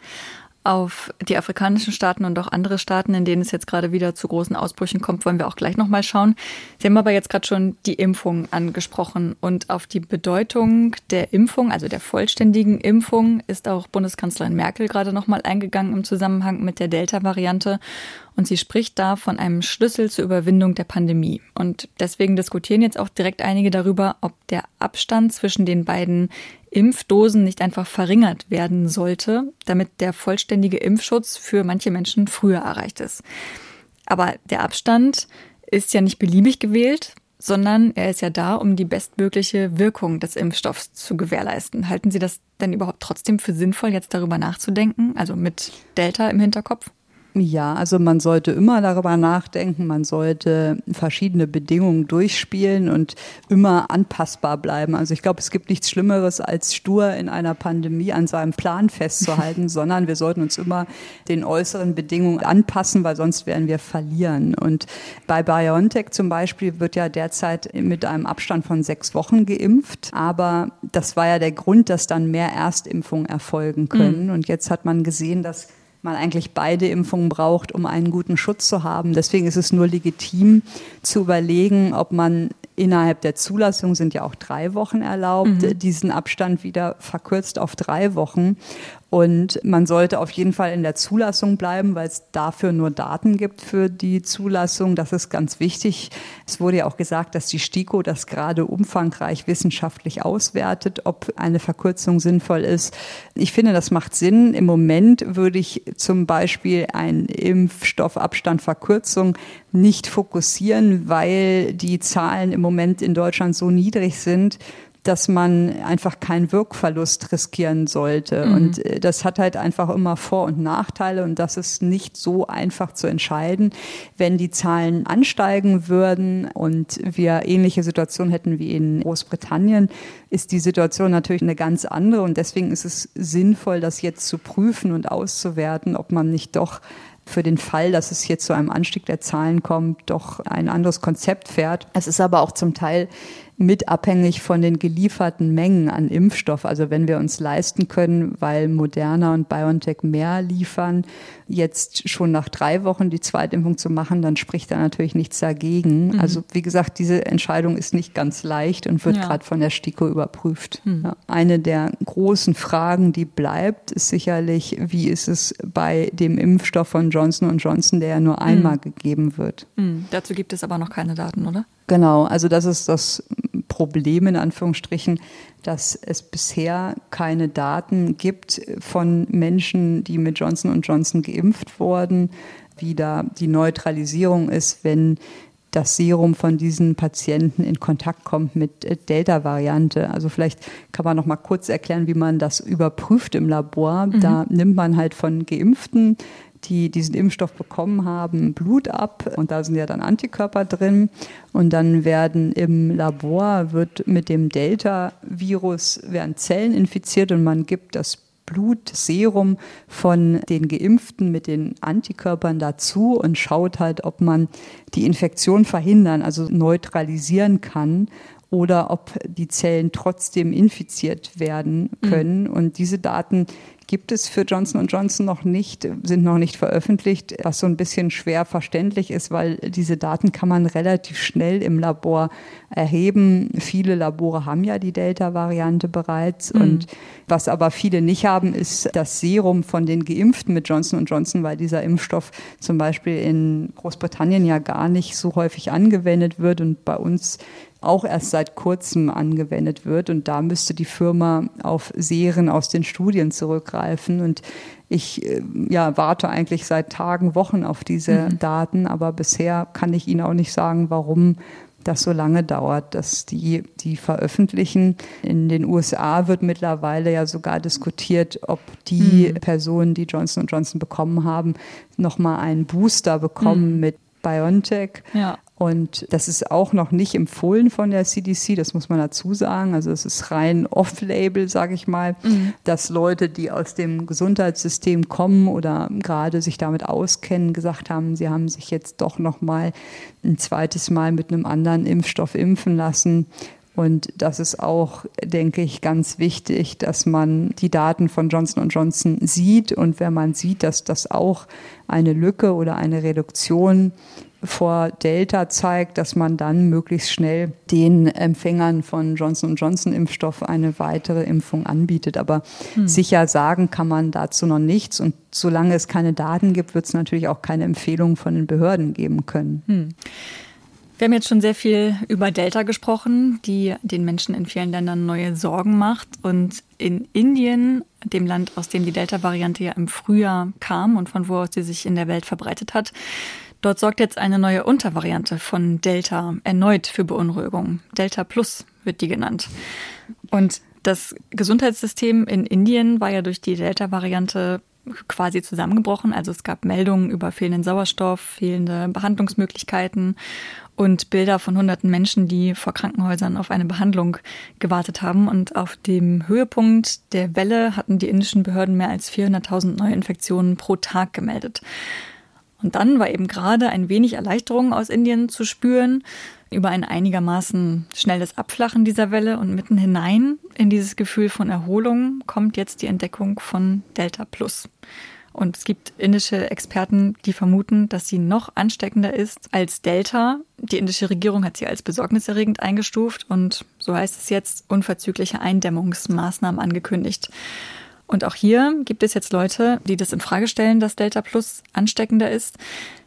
auf die afrikanischen Staaten und auch andere Staaten, in denen es jetzt gerade wieder zu großen Ausbrüchen kommt, wollen wir auch gleich nochmal schauen. Sie haben aber jetzt gerade schon die Impfung angesprochen und auf die Bedeutung der Impfung, also der vollständigen Impfung, ist auch Bundeskanzlerin Merkel gerade nochmal eingegangen im Zusammenhang mit der Delta-Variante. Und sie spricht da von einem Schlüssel zur Überwindung der Pandemie. Und deswegen diskutieren jetzt auch direkt einige darüber, ob der Abstand zwischen den beiden Impfdosen nicht einfach verringert werden sollte, damit der vollständige Impfschutz für manche Menschen früher erreicht ist. Aber der Abstand ist ja nicht beliebig gewählt, sondern er ist ja da, um die bestmögliche Wirkung des Impfstoffs zu gewährleisten. Halten Sie das denn überhaupt trotzdem für sinnvoll, jetzt darüber nachzudenken, also mit Delta im Hinterkopf? Ja, also man sollte immer darüber nachdenken, man sollte verschiedene Bedingungen durchspielen und immer anpassbar bleiben. Also ich glaube, es gibt nichts Schlimmeres, als stur in einer Pandemie an seinem Plan festzuhalten, sondern wir sollten uns immer den äußeren Bedingungen anpassen, weil sonst werden wir verlieren. Und bei BioNTech zum Beispiel wird ja derzeit mit einem Abstand von sechs Wochen geimpft, aber das war ja der Grund, dass dann mehr Erstimpfungen erfolgen können. Mhm. Und jetzt hat man gesehen, dass man eigentlich beide Impfungen braucht, um einen guten Schutz zu haben. Deswegen ist es nur legitim zu überlegen, ob man innerhalb der Zulassung sind ja auch drei Wochen erlaubt, mhm. diesen Abstand wieder verkürzt auf drei Wochen. Und man sollte auf jeden Fall in der Zulassung bleiben, weil es dafür nur Daten gibt für die Zulassung. Das ist ganz wichtig. Es wurde ja auch gesagt, dass die STIKO das gerade umfangreich wissenschaftlich auswertet, ob eine Verkürzung sinnvoll ist. Ich finde, das macht Sinn. Im Moment würde ich zum Beispiel einen Impfstoffabstandverkürzung nicht fokussieren, weil die Zahlen im Moment in Deutschland so niedrig sind, dass man einfach keinen Wirkverlust riskieren sollte. Mhm. Und äh, das hat halt einfach immer Vor- und Nachteile und das ist nicht so einfach zu entscheiden. Wenn die Zahlen ansteigen würden und wir ähnliche Situationen hätten wie in Großbritannien, ist die Situation natürlich eine ganz andere und deswegen ist es sinnvoll, das jetzt zu prüfen und auszuwerten, ob man nicht doch für den Fall, dass es hier zu einem Anstieg der Zahlen kommt, doch ein anderes Konzept fährt. Es ist aber auch zum Teil mit abhängig von den gelieferten Mengen an Impfstoff. Also wenn wir uns leisten können, weil Moderna und BioNTech mehr liefern, jetzt schon nach drei Wochen die Zweitimpfung zu machen, dann spricht da natürlich nichts dagegen. Mhm. Also wie gesagt, diese Entscheidung ist nicht ganz leicht und wird ja. gerade von der STIKO überprüft. Mhm. Eine der großen Fragen, die bleibt, ist sicherlich, wie ist es bei dem Impfstoff von Johnson Johnson, der ja nur einmal mhm. gegeben wird. Mhm. Dazu gibt es aber noch keine Daten, oder? Genau, also das ist das Problem in Anführungsstrichen, dass es bisher keine Daten gibt von Menschen, die mit Johnson Johnson geimpft wurden, wie da die Neutralisierung ist, wenn das Serum von diesen Patienten in Kontakt kommt mit Delta-Variante. Also vielleicht kann man noch mal kurz erklären, wie man das überprüft im Labor. Mhm. Da nimmt man halt von Geimpften die diesen Impfstoff bekommen haben, Blut ab und da sind ja dann Antikörper drin und dann werden im Labor wird mit dem Delta-Virus werden Zellen infiziert und man gibt das Blutserum von den Geimpften mit den Antikörpern dazu und schaut halt, ob man die Infektion verhindern, also neutralisieren kann oder ob die Zellen trotzdem infiziert werden mhm. können. Mhm. Und diese Daten gibt es für Johnson Johnson noch nicht, sind noch nicht veröffentlicht, was so ein bisschen schwer verständlich ist, weil diese Daten kann man relativ schnell im Labor erheben. Viele Labore haben ja die Delta-Variante bereits. Mhm. Und was aber viele nicht haben, ist das Serum von den Geimpften mit Johnson Johnson, weil dieser Impfstoff zum Beispiel in Großbritannien ja gar nicht so häufig angewendet wird und bei uns auch erst seit kurzem angewendet wird. Und da müsste die Firma auf Serien aus den Studien zurückgreifen. Und ich äh, ja, warte eigentlich seit Tagen, Wochen auf diese mhm. Daten, aber bisher kann ich Ihnen auch nicht sagen, warum das so lange dauert, dass die, die veröffentlichen. In den USA wird mittlerweile ja sogar diskutiert, ob die mhm. Personen, die Johnson Johnson bekommen haben, nochmal einen Booster bekommen mhm. mit BioNTech. Ja. Und das ist auch noch nicht empfohlen von der CDC, das muss man dazu sagen. Also es ist rein off-label, sage ich mal, mhm. dass Leute, die aus dem Gesundheitssystem kommen oder gerade sich damit auskennen, gesagt haben, sie haben sich jetzt doch noch mal ein zweites Mal mit einem anderen Impfstoff impfen lassen. Und das ist auch, denke ich, ganz wichtig, dass man die Daten von Johnson Johnson sieht. Und wenn man sieht, dass das auch eine Lücke oder eine Reduktion vor Delta zeigt, dass man dann möglichst schnell den Empfängern von Johnson Johnson Impfstoff eine weitere Impfung anbietet. Aber hm. sicher sagen kann man dazu noch nichts. Und solange es keine Daten gibt, wird es natürlich auch keine Empfehlungen von den Behörden geben können. Hm. Wir haben jetzt schon sehr viel über Delta gesprochen, die den Menschen in vielen Ländern neue Sorgen macht. Und in Indien, dem Land, aus dem die Delta-Variante ja im Frühjahr kam und von wo aus sie sich in der Welt verbreitet hat, Dort sorgt jetzt eine neue Untervariante von Delta erneut für Beunruhigung. Delta Plus wird die genannt. Und das Gesundheitssystem in Indien war ja durch die Delta-Variante quasi zusammengebrochen. Also es gab Meldungen über fehlenden Sauerstoff, fehlende Behandlungsmöglichkeiten und Bilder von hunderten Menschen, die vor Krankenhäusern auf eine Behandlung gewartet haben. Und auf dem Höhepunkt der Welle hatten die indischen Behörden mehr als 400.000 Neuinfektionen pro Tag gemeldet. Und dann war eben gerade ein wenig Erleichterung aus Indien zu spüren über ein einigermaßen schnelles Abflachen dieser Welle und mitten hinein in dieses Gefühl von Erholung kommt jetzt die Entdeckung von Delta Plus. Und es gibt indische Experten, die vermuten, dass sie noch ansteckender ist als Delta. Die indische Regierung hat sie als besorgniserregend eingestuft und so heißt es jetzt unverzügliche Eindämmungsmaßnahmen angekündigt. Und auch hier gibt es jetzt Leute, die das in Frage stellen, dass Delta Plus ansteckender ist,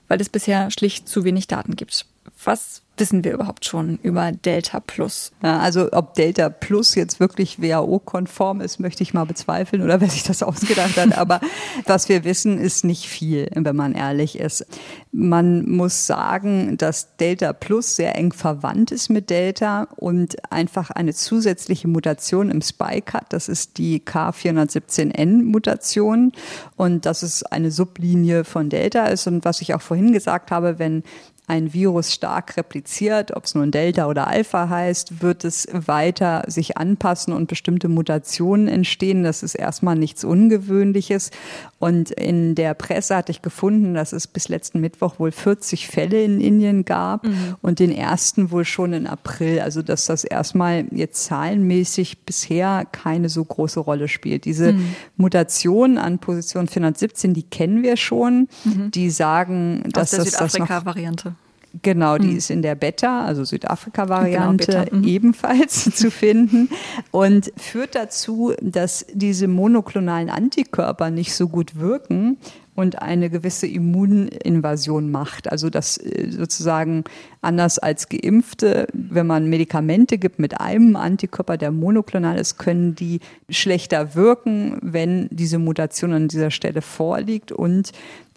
weil es bisher schlicht zu wenig Daten gibt. Was wissen wir überhaupt schon über Delta Plus? Ja, also ob Delta Plus jetzt wirklich WHO-konform ist, möchte ich mal bezweifeln oder wer sich das ausgedacht hat. Aber was wir wissen, ist nicht viel, wenn man ehrlich ist. Man muss sagen, dass Delta Plus sehr eng verwandt ist mit Delta und einfach eine zusätzliche Mutation im Spike hat. Das ist die K417N-Mutation und das ist eine Sublinie von Delta ist. Und was ich auch vorhin gesagt habe, wenn ein Virus stark repliziert, ob es nun Delta oder Alpha heißt, wird es weiter sich anpassen und bestimmte Mutationen entstehen. Das ist erstmal nichts Ungewöhnliches. Und in der Presse hatte ich gefunden, dass es bis letzten Mittwoch wohl 40 Fälle in Indien gab mhm. und den ersten wohl schon in April. Also dass das erstmal jetzt zahlenmäßig bisher keine so große Rolle spielt. Diese mhm. Mutation an Position 417, die kennen wir schon. Mhm. Die sagen, dass Aus der das, Südafrika-Variante. Genau, die mhm. ist in der Beta, also Südafrika-Variante, genau, mhm. ebenfalls zu finden und führt dazu, dass diese monoklonalen Antikörper nicht so gut wirken und eine gewisse Immuninvasion macht. Also dass äh, sozusagen anders als Geimpfte, wenn man Medikamente gibt mit einem Antikörper, der monoklonal ist, können die schlechter wirken, wenn diese Mutation an dieser Stelle vorliegt und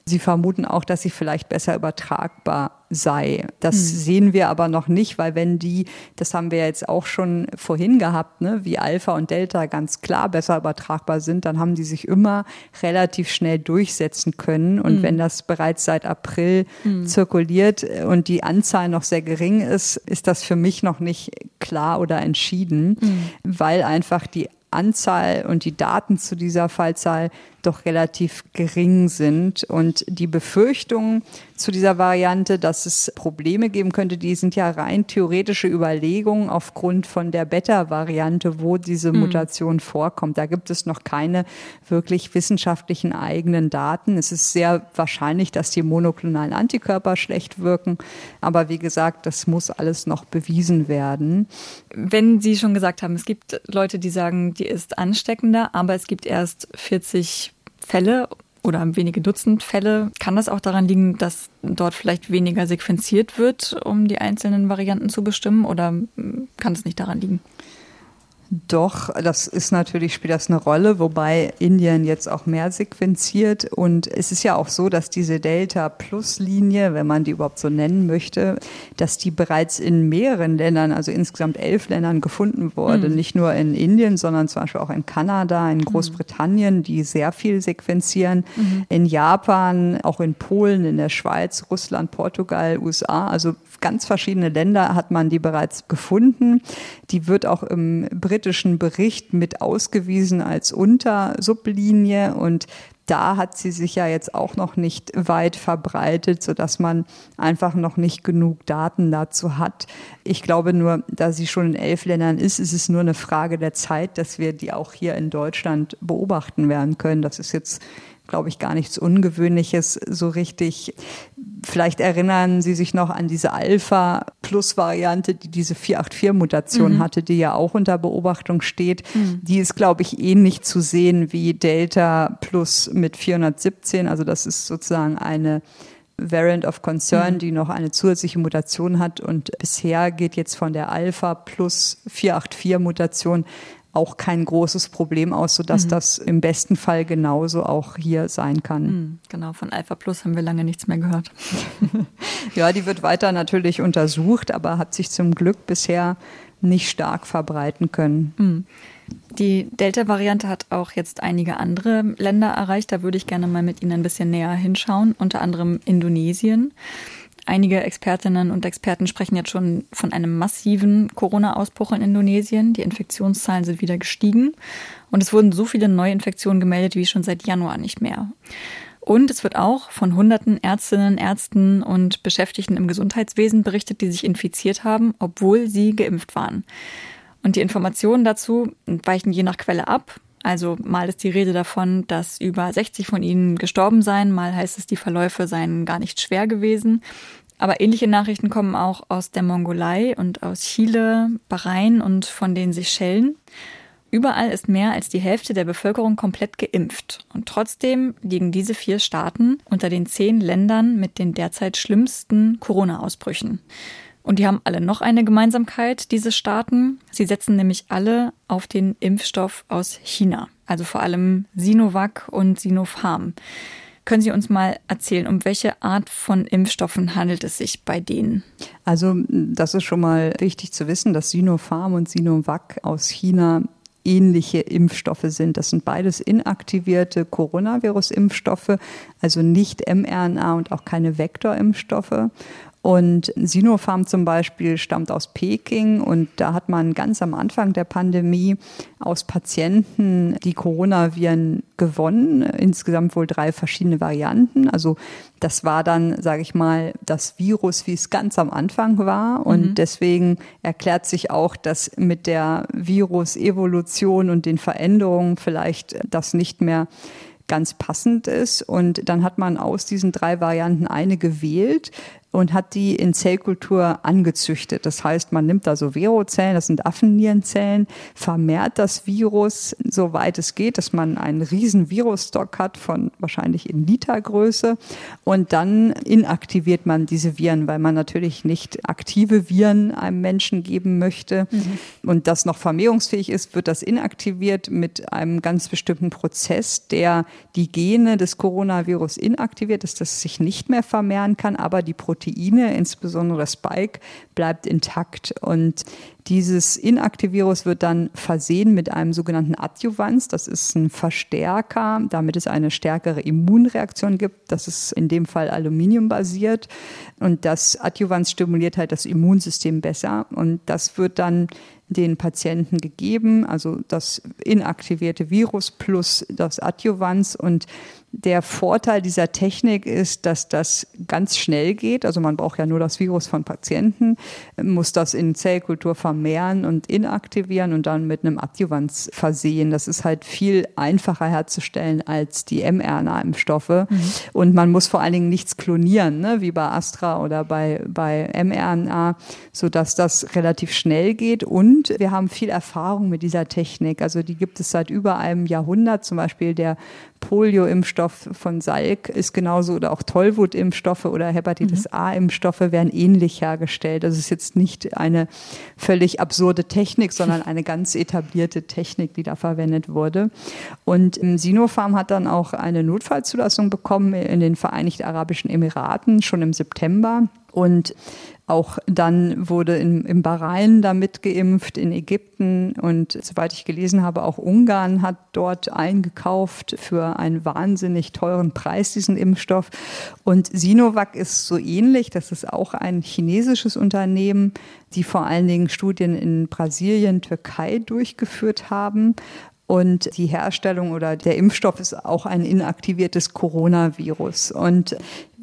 Sie vermuten auch, dass sie vielleicht besser übertragbar sei. Das hm. sehen wir aber noch nicht, weil wenn die, das haben wir jetzt auch schon vorhin gehabt, ne, wie Alpha und Delta ganz klar besser übertragbar sind, dann haben die sich immer relativ schnell durchsetzen können. Und hm. wenn das bereits seit April hm. zirkuliert und die Anzahl noch sehr gering ist, ist das für mich noch nicht klar oder entschieden, hm. weil einfach die Anzahl und die Daten zu dieser Fallzahl doch relativ gering sind. Und die Befürchtungen zu dieser Variante, dass es Probleme geben könnte, die sind ja rein theoretische Überlegungen aufgrund von der Beta-Variante, wo diese mhm. Mutation mhm. vorkommt. Da gibt es noch keine wirklich wissenschaftlichen eigenen Daten. Es ist sehr wahrscheinlich, dass die monoklonalen Antikörper schlecht wirken. Aber wie gesagt, das muss alles noch bewiesen werden. Wenn Sie schon gesagt haben, es gibt Leute, die sagen, die ist ansteckender, aber es gibt erst 40 Fälle oder wenige Dutzend Fälle. Kann das auch daran liegen, dass dort vielleicht weniger sequenziert wird, um die einzelnen Varianten zu bestimmen? Oder kann es nicht daran liegen? Doch, das ist natürlich, spielt das eine Rolle, wobei Indien jetzt auch mehr sequenziert. Und es ist ja auch so, dass diese Delta-Plus-Linie, wenn man die überhaupt so nennen möchte, dass die bereits in mehreren Ländern, also insgesamt elf Ländern gefunden wurde. Mhm. Nicht nur in Indien, sondern zum Beispiel auch in Kanada, in hm. Großbritannien, die sehr viel sequenzieren, mhm. in Japan, auch in Polen, in der Schweiz, Russland, Portugal, USA. Also ganz verschiedene Länder hat man die bereits gefunden. Die wird auch im britischen Bericht mit ausgewiesen als Untersublinie und da hat sie sich ja jetzt auch noch nicht weit verbreitet, so dass man einfach noch nicht genug Daten dazu hat. Ich glaube nur, da sie schon in elf Ländern ist, ist es nur eine Frage der Zeit, dass wir die auch hier in Deutschland beobachten werden können. Das ist jetzt glaube ich, gar nichts Ungewöhnliches so richtig. Vielleicht erinnern Sie sich noch an diese Alpha-Plus-Variante, die diese 484-Mutation mhm. hatte, die ja auch unter Beobachtung steht. Mhm. Die ist, glaube ich, ähnlich zu sehen wie Delta Plus mit 417. Also das ist sozusagen eine Variant of Concern, mhm. die noch eine zusätzliche Mutation hat. Und bisher geht jetzt von der Alpha plus 484 Mutation auch kein großes Problem aus, sodass mhm. das im besten Fall genauso auch hier sein kann. Mhm, genau, von Alpha Plus haben wir lange nichts mehr gehört. ja, die wird weiter natürlich untersucht, aber hat sich zum Glück bisher nicht stark verbreiten können. Mhm. Die Delta-Variante hat auch jetzt einige andere Länder erreicht. Da würde ich gerne mal mit Ihnen ein bisschen näher hinschauen, unter anderem Indonesien. Einige Expertinnen und Experten sprechen jetzt schon von einem massiven Corona-Ausbruch in Indonesien. Die Infektionszahlen sind wieder gestiegen und es wurden so viele Neuinfektionen gemeldet wie schon seit Januar nicht mehr. Und es wird auch von hunderten Ärztinnen, Ärzten und Beschäftigten im Gesundheitswesen berichtet, die sich infiziert haben, obwohl sie geimpft waren. Und die Informationen dazu weichen je nach Quelle ab. Also mal ist die Rede davon, dass über 60 von ihnen gestorben seien, mal heißt es, die Verläufe seien gar nicht schwer gewesen. Aber ähnliche Nachrichten kommen auch aus der Mongolei und aus Chile, Bahrain und von den Seychellen. Überall ist mehr als die Hälfte der Bevölkerung komplett geimpft. Und trotzdem liegen diese vier Staaten unter den zehn Ländern mit den derzeit schlimmsten Corona-Ausbrüchen. Und die haben alle noch eine Gemeinsamkeit, diese Staaten. Sie setzen nämlich alle auf den Impfstoff aus China, also vor allem Sinovac und Sinopharm. Können Sie uns mal erzählen, um welche Art von Impfstoffen handelt es sich bei denen? Also das ist schon mal wichtig zu wissen, dass Sinopharm und Sinovac aus China ähnliche Impfstoffe sind. Das sind beides inaktivierte Coronavirus-Impfstoffe, also nicht mRNA und auch keine Vektorimpfstoffe. Und Sinopharm zum Beispiel stammt aus Peking und da hat man ganz am Anfang der Pandemie aus Patienten die Coronaviren gewonnen, insgesamt wohl drei verschiedene Varianten. Also das war dann, sage ich mal, das Virus, wie es ganz am Anfang war. Und mhm. deswegen erklärt sich auch, dass mit der Virus-Evolution und den Veränderungen vielleicht das nicht mehr ganz passend ist. Und dann hat man aus diesen drei Varianten eine gewählt, und hat die in Zellkultur angezüchtet. Das heißt, man nimmt da so Verozellen, das sind Affennierenzellen, vermehrt das Virus, soweit es geht, dass man einen riesen Virusstock hat von wahrscheinlich in Litergröße und dann inaktiviert man diese Viren, weil man natürlich nicht aktive Viren einem Menschen geben möchte mhm. und das noch vermehrungsfähig ist, wird das inaktiviert mit einem ganz bestimmten Prozess, der die Gene des Coronavirus inaktiviert, dass das sich nicht mehr vermehren kann, aber die Proteine Proteine, insbesondere Spike, bleibt intakt. Und Dieses Inaktivvirus wird dann versehen mit einem sogenannten Adjuvans. Das ist ein Verstärker, damit es eine stärkere Immunreaktion gibt. Das ist in dem Fall aluminiumbasiert. Und das Adjuvans stimuliert halt das Immunsystem besser. Und das wird dann den Patienten gegeben, also das inaktivierte Virus plus das Adjuvans. Und der Vorteil dieser Technik ist, dass das ganz schnell geht. Also man braucht ja nur das Virus von Patienten, muss das in Zellkultur vermehren und inaktivieren und dann mit einem Adjuvans versehen. Das ist halt viel einfacher herzustellen als die mRNA-Impfstoffe. Mhm. Und man muss vor allen Dingen nichts klonieren, ne, wie bei Astra oder bei, bei mRNA, sodass das relativ schnell geht. Und wir haben viel Erfahrung mit dieser Technik. Also die gibt es seit über einem Jahrhundert. Zum Beispiel der Polio-Impfstoff von Salk ist genauso oder auch Tollwut-Impfstoffe oder Hepatitis mhm. A-Impfstoffe werden ähnlich hergestellt. Das ist jetzt nicht eine völlig absurde Technik, sondern eine ganz etablierte Technik, die da verwendet wurde. Und Sinopharm hat dann auch eine Notfallzulassung bekommen in den Vereinigten Arabischen Emiraten schon im September. Und auch dann wurde in, im Bahrain damit geimpft, in Ägypten und soweit ich gelesen habe, auch Ungarn hat dort eingekauft für einen wahnsinnig teuren Preis diesen Impfstoff. Und Sinovac ist so ähnlich, das ist auch ein chinesisches Unternehmen, die vor allen Dingen Studien in Brasilien, Türkei durchgeführt haben. Und die Herstellung oder der Impfstoff ist auch ein inaktiviertes Coronavirus. Und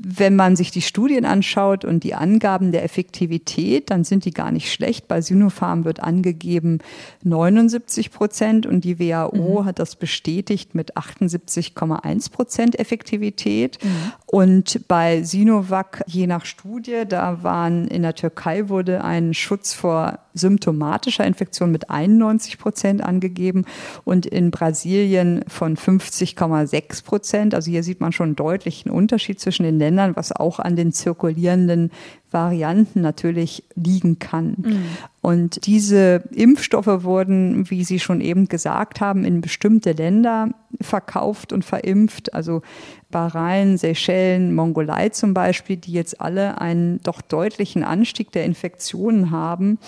wenn man sich die Studien anschaut und die Angaben der Effektivität, dann sind die gar nicht schlecht. Bei Sinopharm wird angegeben 79 Prozent und die WHO mhm. hat das bestätigt mit 78,1 Prozent Effektivität. Mhm. Und bei Sinovac, je nach Studie, da waren in der Türkei wurde ein Schutz vor symptomatischer Infektion mit 91 Prozent angegeben und in Brasilien von 50,6 Prozent. Also hier sieht man schon einen deutlichen Unterschied zwischen den Ländern, was auch an den zirkulierenden Varianten natürlich liegen kann. Mhm. Und diese Impfstoffe wurden, wie Sie schon eben gesagt haben, in bestimmte Länder verkauft und verimpft. Also Bahrain, Seychellen, Mongolei zum Beispiel, die jetzt alle einen doch deutlichen Anstieg der Infektionen haben.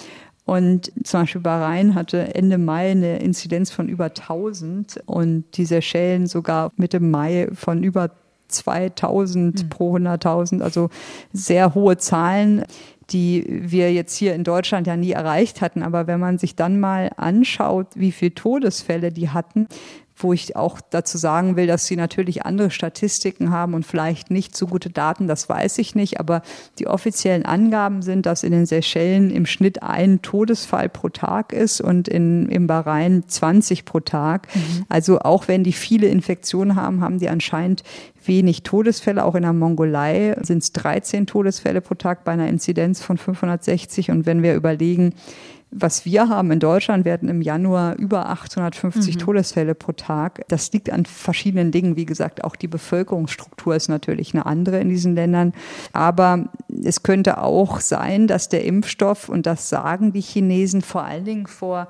Und zum Beispiel Bahrain hatte Ende Mai eine Inzidenz von über 1000 und die Seychellen sogar Mitte Mai von über 2000 mhm. pro 100.000, also sehr hohe Zahlen die wir jetzt hier in Deutschland ja nie erreicht hatten. Aber wenn man sich dann mal anschaut, wie viele Todesfälle die hatten, wo ich auch dazu sagen will, dass sie natürlich andere Statistiken haben und vielleicht nicht so gute Daten, das weiß ich nicht, aber die offiziellen Angaben sind, dass in den Seychellen im Schnitt ein Todesfall pro Tag ist und in, im Bahrain 20 pro Tag. Mhm. Also auch wenn die viele Infektionen haben, haben die anscheinend wenig Todesfälle. Auch in der Mongolei sind es 13 Todesfälle pro Tag bei einer Inzidenz von 560. Und wenn wir überlegen, was wir haben in Deutschland, werden im Januar über 850 mhm. Todesfälle pro Tag. Das liegt an verschiedenen Dingen. Wie gesagt, auch die Bevölkerungsstruktur ist natürlich eine andere in diesen Ländern. Aber es könnte auch sein, dass der Impfstoff, und das sagen die Chinesen vor allen Dingen vor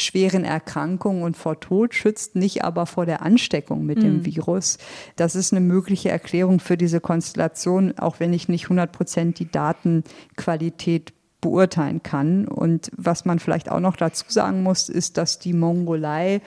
schweren Erkrankungen und vor Tod schützt, nicht aber vor der Ansteckung mit mhm. dem Virus. Das ist eine mögliche Erklärung für diese Konstellation, auch wenn ich nicht 100 Prozent die Datenqualität beurteilen kann. Und was man vielleicht auch noch dazu sagen muss, ist, dass die Mongolei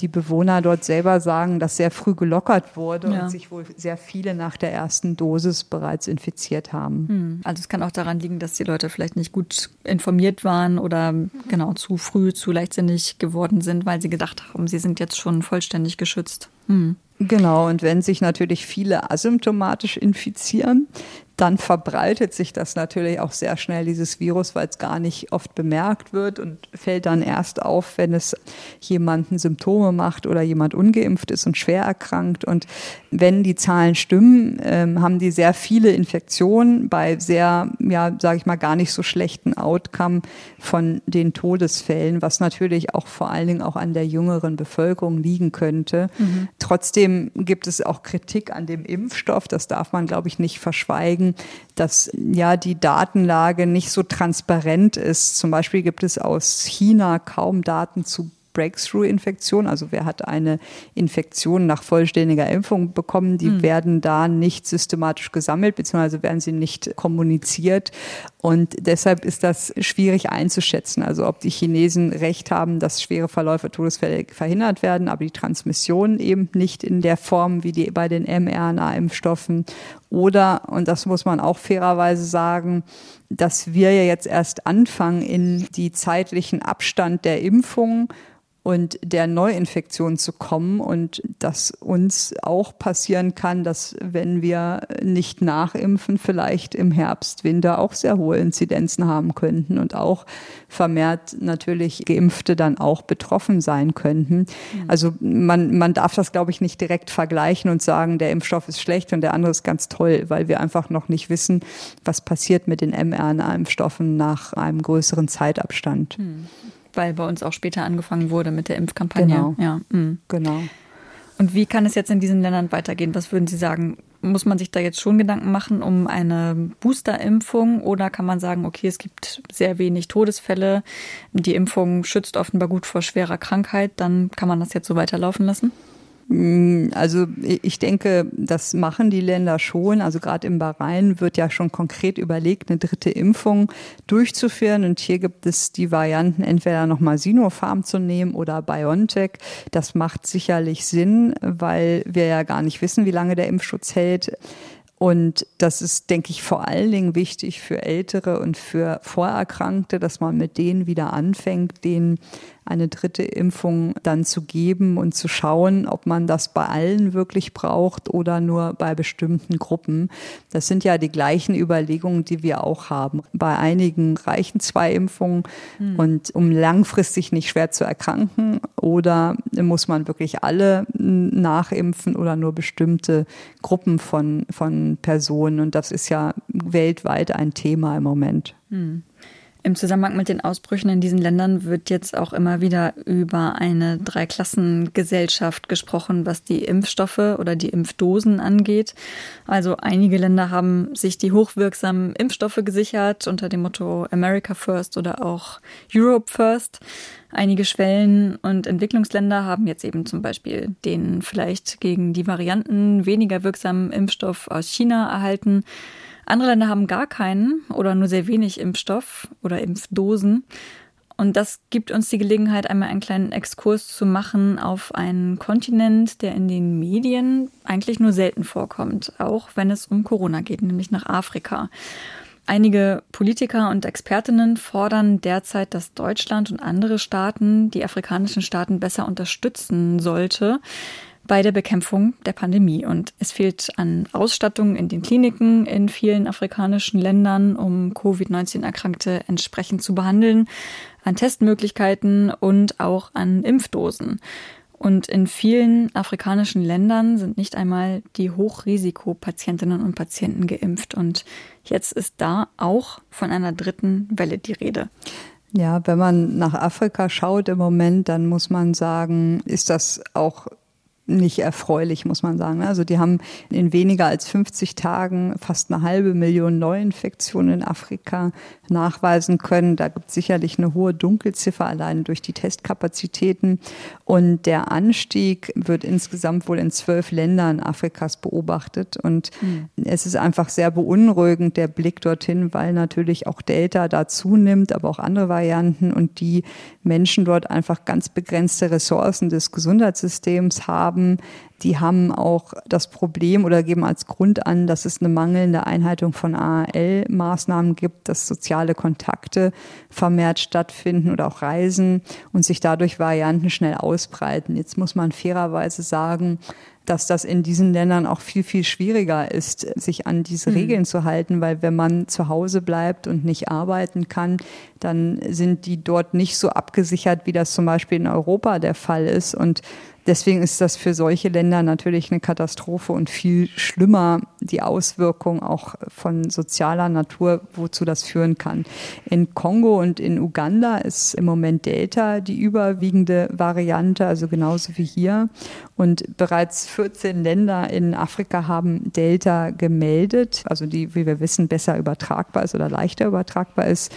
die Bewohner dort selber sagen, dass sehr früh gelockert wurde ja. und sich wohl sehr viele nach der ersten Dosis bereits infiziert haben. Hm. Also es kann auch daran liegen, dass die Leute vielleicht nicht gut informiert waren oder genau zu früh, zu leichtsinnig geworden sind, weil sie gedacht haben, sie sind jetzt schon vollständig geschützt. Hm. Genau, und wenn sich natürlich viele asymptomatisch infizieren, dann verbreitet sich das natürlich auch sehr schnell, dieses Virus, weil es gar nicht oft bemerkt wird und fällt dann erst auf, wenn es jemanden Symptome macht oder jemand ungeimpft ist und schwer erkrankt. Und wenn die Zahlen stimmen, ähm, haben die sehr viele Infektionen bei sehr, ja, sage ich mal, gar nicht so schlechten Outcome von den Todesfällen, was natürlich auch vor allen Dingen auch an der jüngeren Bevölkerung liegen könnte. Mhm. Trotzdem gibt es auch Kritik an dem Impfstoff. Das darf man, glaube ich, nicht verschweigen zeigen, dass ja die Datenlage nicht so transparent ist. Zum Beispiel gibt es aus China kaum Daten zu Breakthrough-Infektionen. Also wer hat eine Infektion nach vollständiger Impfung bekommen, die mhm. werden da nicht systematisch gesammelt, beziehungsweise werden sie nicht kommuniziert. Und deshalb ist das schwierig einzuschätzen. Also ob die Chinesen recht haben, dass schwere Verläufe, Todesfälle verhindert werden, aber die Transmission eben nicht in der Form wie die bei den mRNA-Impfstoffen. Oder, und das muss man auch fairerweise sagen, dass wir ja jetzt erst anfangen, in die zeitlichen Abstand der Impfung und der Neuinfektion zu kommen und dass uns auch passieren kann, dass wenn wir nicht nachimpfen, vielleicht im Herbst, Winter auch sehr hohe Inzidenzen haben könnten und auch vermehrt natürlich Geimpfte dann auch betroffen sein könnten. Mhm. Also man, man darf das, glaube ich, nicht direkt vergleichen und sagen, der Impfstoff ist schlecht und der andere ist ganz toll, weil wir einfach noch nicht wissen, was passiert mit den mRNA-Impfstoffen nach einem größeren Zeitabstand. Mhm weil bei uns auch später angefangen wurde mit der Impfkampagne. Genau. Ja, mhm. genau. Und wie kann es jetzt in diesen Ländern weitergehen? Was würden Sie sagen? Muss man sich da jetzt schon Gedanken machen um eine Boosterimpfung oder kann man sagen, okay, es gibt sehr wenig Todesfälle, die Impfung schützt offenbar gut vor schwerer Krankheit, dann kann man das jetzt so weiterlaufen lassen? Mm, also ich denke, das machen die Länder schon. Also gerade im Bahrain wird ja schon konkret überlegt, eine dritte Impfung durchzuführen. Und hier gibt es die Varianten, entweder nochmal Sinopharm zu nehmen oder BioNTech. Das macht sicherlich Sinn, weil wir ja gar nicht wissen, wie lange der Impfschutz hält. Und das ist, denke ich, vor allen Dingen wichtig für Ältere und für Vorerkrankte, dass man mit denen wieder anfängt, denen eine dritte Impfung dann zu geben und zu schauen, ob man das bei allen wirklich braucht oder nur bei bestimmten Gruppen. Das sind ja die gleichen Überlegungen, die wir auch haben. Bei einigen reichen zwei Impfungen hm. und um langfristig nicht schwer zu erkranken oder muss man wirklich alle nachimpfen oder nur bestimmte Gruppen von, von Personen. Und das ist ja weltweit ein Thema im Moment. Hm. Im Zusammenhang mit den Ausbrüchen in diesen Ländern wird jetzt auch immer wieder über eine Dreiklassengesellschaft gesprochen, was die Impfstoffe oder die Impfdosen angeht. Also einige Länder haben sich die hochwirksamen Impfstoffe gesichert unter dem Motto America First oder auch Europe First. Einige Schwellen- und Entwicklungsländer haben jetzt eben zum Beispiel den vielleicht gegen die Varianten weniger wirksamen Impfstoff aus China erhalten. Andere Länder haben gar keinen oder nur sehr wenig Impfstoff oder Impfdosen. Und das gibt uns die Gelegenheit, einmal einen kleinen Exkurs zu machen auf einen Kontinent, der in den Medien eigentlich nur selten vorkommt, auch wenn es um Corona geht, nämlich nach Afrika. Einige Politiker und Expertinnen fordern derzeit, dass Deutschland und andere Staaten die afrikanischen Staaten besser unterstützen sollte bei der Bekämpfung der Pandemie. Und es fehlt an Ausstattung in den Kliniken in vielen afrikanischen Ländern, um Covid-19-Erkrankte entsprechend zu behandeln, an Testmöglichkeiten und auch an Impfdosen. Und in vielen afrikanischen Ländern sind nicht einmal die Hochrisikopatientinnen und Patienten geimpft. Und jetzt ist da auch von einer dritten Welle die Rede. Ja, wenn man nach Afrika schaut im Moment, dann muss man sagen, ist das auch nicht erfreulich, muss man sagen. Also die haben in weniger als 50 Tagen fast eine halbe Million Neuinfektionen in Afrika nachweisen können. Da gibt es sicherlich eine hohe Dunkelziffer allein durch die Testkapazitäten. Und der Anstieg wird insgesamt wohl in zwölf Ländern Afrikas beobachtet. Und mhm. es ist einfach sehr beunruhigend, der Blick dorthin, weil natürlich auch Delta da zunimmt, aber auch andere Varianten und die Menschen dort einfach ganz begrenzte Ressourcen des Gesundheitssystems haben haben, die haben auch das Problem oder geben als Grund an, dass es eine mangelnde Einhaltung von AHL-Maßnahmen gibt, dass soziale Kontakte vermehrt stattfinden oder auch Reisen und sich dadurch Varianten schnell ausbreiten. Jetzt muss man fairerweise sagen, dass das in diesen Ländern auch viel, viel schwieriger ist, sich an diese mhm. Regeln zu halten, weil wenn man zu Hause bleibt und nicht arbeiten kann, dann sind die dort nicht so abgesichert, wie das zum Beispiel in Europa der Fall ist. Und Deswegen ist das für solche Länder natürlich eine Katastrophe und viel schlimmer die Auswirkungen auch von sozialer Natur, wozu das führen kann. In Kongo und in Uganda ist im Moment Delta die überwiegende Variante, also genauso wie hier. Und bereits 14 Länder in Afrika haben Delta gemeldet, also die, wie wir wissen, besser übertragbar ist oder leichter übertragbar ist.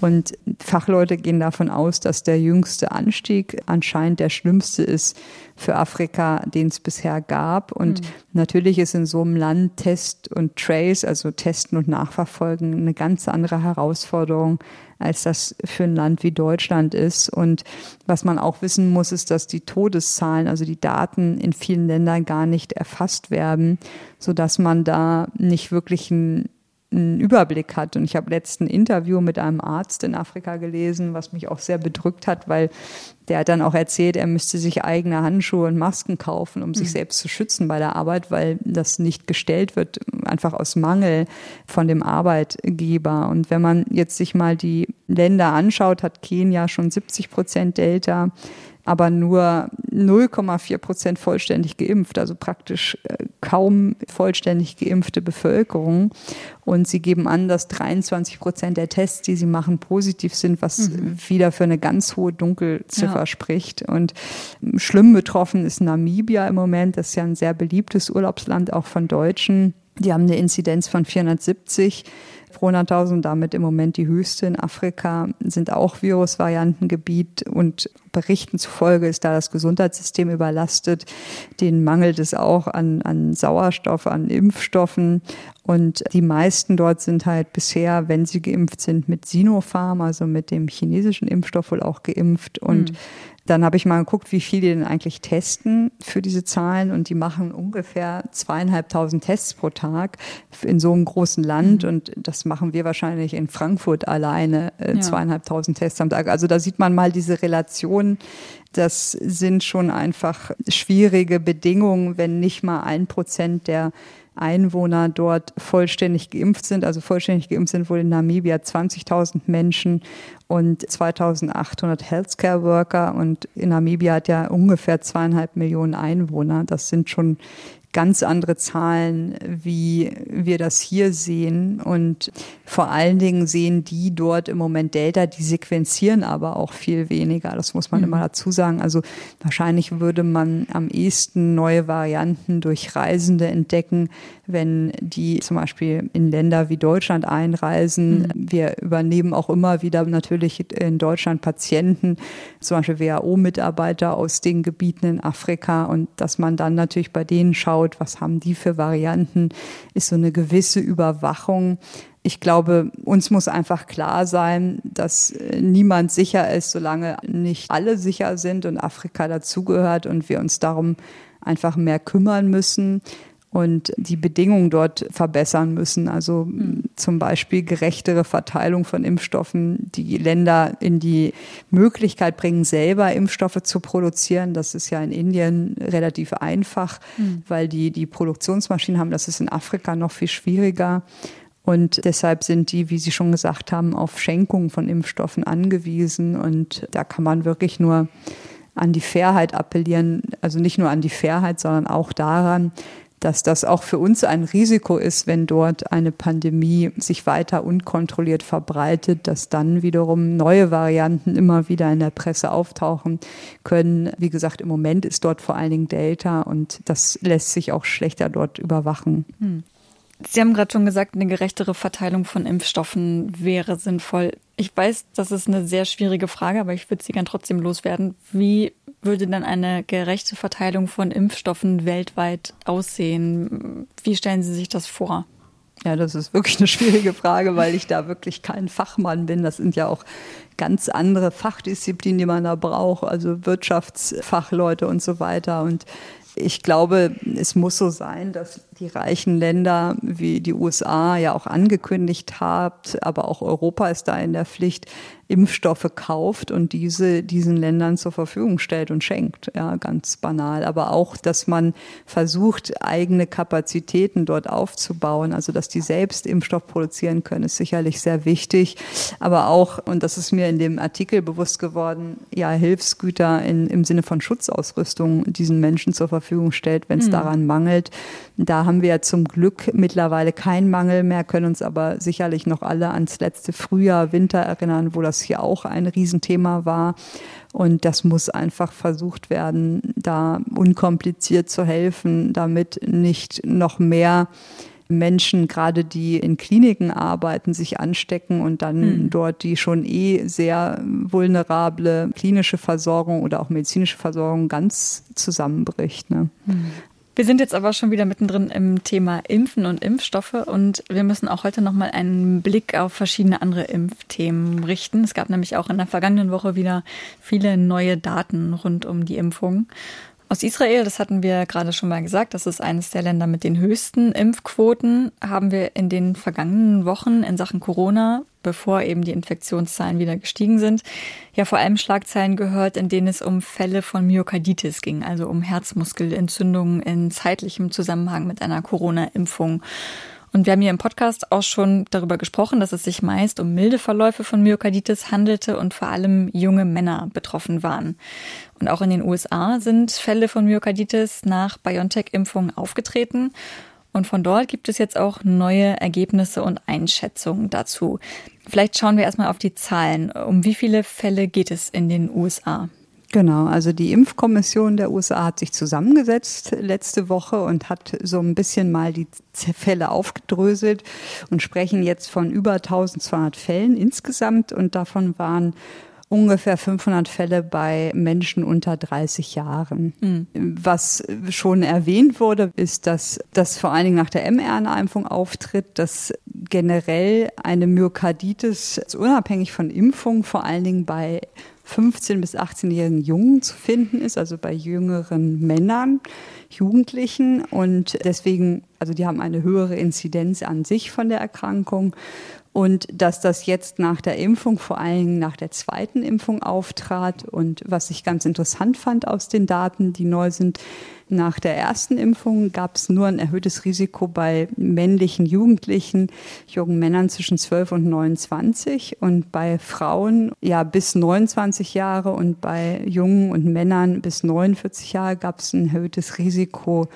Und Fachleute gehen davon aus, dass der jüngste Anstieg anscheinend der schlimmste ist für Afrika, den es bisher gab. Und mhm. natürlich ist in so einem Land Test und Trace, also Testen und Nachverfolgen, eine ganz andere Herausforderung, als das für ein Land wie Deutschland ist. Und was man auch wissen muss, ist, dass die Todeszahlen, also die Daten in vielen Ländern gar nicht erfasst werden, so dass man da nicht wirklich ein einen Überblick hat. Und ich habe letzten Interview mit einem Arzt in Afrika gelesen, was mich auch sehr bedrückt hat, weil der hat dann auch erzählt, er müsste sich eigene Handschuhe und Masken kaufen, um mhm. sich selbst zu schützen bei der Arbeit, weil das nicht gestellt wird, einfach aus Mangel von dem Arbeitgeber. Und wenn man jetzt sich mal die Länder anschaut, hat Kenia schon 70 Prozent Delta aber nur 0,4 Prozent vollständig geimpft, also praktisch äh, kaum vollständig geimpfte Bevölkerung. Und sie geben an, dass 23 Prozent der Tests, die sie machen, positiv sind, was mhm. wieder für eine ganz hohe Dunkelziffer ja. spricht. Und schlimm betroffen ist Namibia im Moment. Das ist ja ein sehr beliebtes Urlaubsland auch von Deutschen. Die haben eine Inzidenz von 470 pro 100.000, damit im Moment die höchste in Afrika, sind auch Virusvariantengebiet und Berichten zufolge ist da das Gesundheitssystem überlastet. Den mangelt es auch an, an Sauerstoff, an Impfstoffen. Und die meisten dort sind halt bisher, wenn sie geimpft sind, mit Sinopharm, also mit dem chinesischen Impfstoff wohl auch geimpft. Und mhm. Dann habe ich mal geguckt, wie viel die denn eigentlich testen für diese Zahlen und die machen ungefähr zweieinhalbtausend Tests pro Tag in so einem großen Land mhm. und das machen wir wahrscheinlich in Frankfurt alleine äh, zweieinhalbtausend Tests am Tag. Also da sieht man mal diese Relation. Das sind schon einfach schwierige Bedingungen, wenn nicht mal ein Prozent der Einwohner dort vollständig geimpft sind. Also vollständig geimpft sind wohl in Namibia 20.000 Menschen und 2800 Healthcare Worker. Und in Namibia hat ja ungefähr zweieinhalb Millionen Einwohner. Das sind schon ganz andere Zahlen, wie wir das hier sehen. Und vor allen Dingen sehen die dort im Moment Delta, die sequenzieren aber auch viel weniger. Das muss man mhm. immer dazu sagen. Also wahrscheinlich würde man am ehesten neue Varianten durch Reisende entdecken, wenn die zum Beispiel in Länder wie Deutschland einreisen. Mhm. Wir übernehmen auch immer wieder natürlich in Deutschland Patienten, zum Beispiel WHO-Mitarbeiter aus den Gebieten in Afrika und dass man dann natürlich bei denen schaut, was haben die für Varianten, ist so eine gewisse Überwachung. Ich glaube, uns muss einfach klar sein, dass äh, niemand sicher ist, solange nicht alle sicher sind und Afrika dazugehört und wir uns darum einfach mehr kümmern müssen und die Bedingungen dort verbessern müssen. Also mhm. zum Beispiel gerechtere Verteilung von Impfstoffen, die Länder in die Möglichkeit bringen, selber Impfstoffe zu produzieren. Das ist ja in Indien relativ einfach, mhm. weil die die Produktionsmaschinen haben. Das ist in Afrika noch viel schwieriger. Und deshalb sind die, wie Sie schon gesagt haben, auf Schenkungen von Impfstoffen angewiesen. Und da kann man wirklich nur an die Fairheit appellieren, also nicht nur an die Fairheit, sondern auch daran, dass das auch für uns ein Risiko ist, wenn dort eine Pandemie sich weiter unkontrolliert verbreitet, dass dann wiederum neue Varianten immer wieder in der Presse auftauchen können. Wie gesagt, im Moment ist dort vor allen Dingen Delta und das lässt sich auch schlechter dort überwachen. Hm. Sie haben gerade schon gesagt, eine gerechtere Verteilung von Impfstoffen wäre sinnvoll. Ich weiß, das ist eine sehr schwierige Frage, aber ich würde sie gern trotzdem loswerden. Wie würde dann eine gerechte Verteilung von Impfstoffen weltweit aussehen? Wie stellen Sie sich das vor? Ja, das ist wirklich eine schwierige Frage, weil ich da wirklich kein Fachmann bin. Das sind ja auch ganz andere Fachdisziplinen, die man da braucht, also Wirtschaftsfachleute und so weiter. Und ich glaube, es muss so sein, dass die reichen Länder wie die USA ja auch angekündigt habt, aber auch Europa ist da in der Pflicht, Impfstoffe kauft und diese diesen Ländern zur Verfügung stellt und schenkt. Ja, ganz banal. Aber auch, dass man versucht, eigene Kapazitäten dort aufzubauen, also dass die selbst Impfstoff produzieren können, ist sicherlich sehr wichtig. Aber auch, und das ist mir in dem Artikel bewusst geworden, ja, Hilfsgüter in, im Sinne von Schutzausrüstung diesen Menschen zur Verfügung stellt, wenn es mhm. daran mangelt. Da haben wir ja zum Glück mittlerweile keinen Mangel mehr, können uns aber sicherlich noch alle ans letzte Frühjahr, Winter erinnern, wo das hier auch ein Riesenthema war. Und das muss einfach versucht werden, da unkompliziert zu helfen, damit nicht noch mehr Menschen, gerade die in Kliniken arbeiten, sich anstecken und dann mhm. dort die schon eh sehr vulnerable klinische Versorgung oder auch medizinische Versorgung ganz zusammenbricht. Ne? Mhm. Wir sind jetzt aber schon wieder mittendrin im Thema Impfen und Impfstoffe und wir müssen auch heute nochmal einen Blick auf verschiedene andere Impfthemen richten. Es gab nämlich auch in der vergangenen Woche wieder viele neue Daten rund um die Impfung. Aus Israel, das hatten wir gerade schon mal gesagt, das ist eines der Länder mit den höchsten Impfquoten, haben wir in den vergangenen Wochen in Sachen Corona, bevor eben die Infektionszahlen wieder gestiegen sind, ja vor allem Schlagzeilen gehört, in denen es um Fälle von Myokarditis ging, also um Herzmuskelentzündungen in zeitlichem Zusammenhang mit einer Corona-Impfung. Und wir haben hier im Podcast auch schon darüber gesprochen, dass es sich meist um milde Verläufe von Myokarditis handelte und vor allem junge Männer betroffen waren. Und auch in den USA sind Fälle von Myokarditis nach BioNTech-Impfungen aufgetreten. Und von dort gibt es jetzt auch neue Ergebnisse und Einschätzungen dazu. Vielleicht schauen wir erstmal auf die Zahlen. Um wie viele Fälle geht es in den USA? Genau, also die Impfkommission der USA hat sich zusammengesetzt letzte Woche und hat so ein bisschen mal die Fälle aufgedröselt und sprechen jetzt von über 1200 Fällen insgesamt und davon waren ungefähr 500 Fälle bei Menschen unter 30 Jahren. Mhm. Was schon erwähnt wurde, ist, dass das vor allen Dingen nach der mRNA-Impfung auftritt, dass generell eine Myokarditis unabhängig von Impfung vor allen Dingen bei 15- bis 18-jährigen Jungen zu finden ist, also bei jüngeren Männern, Jugendlichen. Und deswegen, also die haben eine höhere Inzidenz an sich von der Erkrankung und dass das jetzt nach der Impfung, vor allem nach der zweiten Impfung auftrat und was ich ganz interessant fand aus den Daten, die neu sind, nach der ersten Impfung gab es nur ein erhöhtes Risiko bei männlichen Jugendlichen, jungen Männern zwischen 12 und 29 und bei Frauen ja bis 29 Jahre und bei Jungen und Männern bis 49 Jahre gab es ein erhöhtes Risiko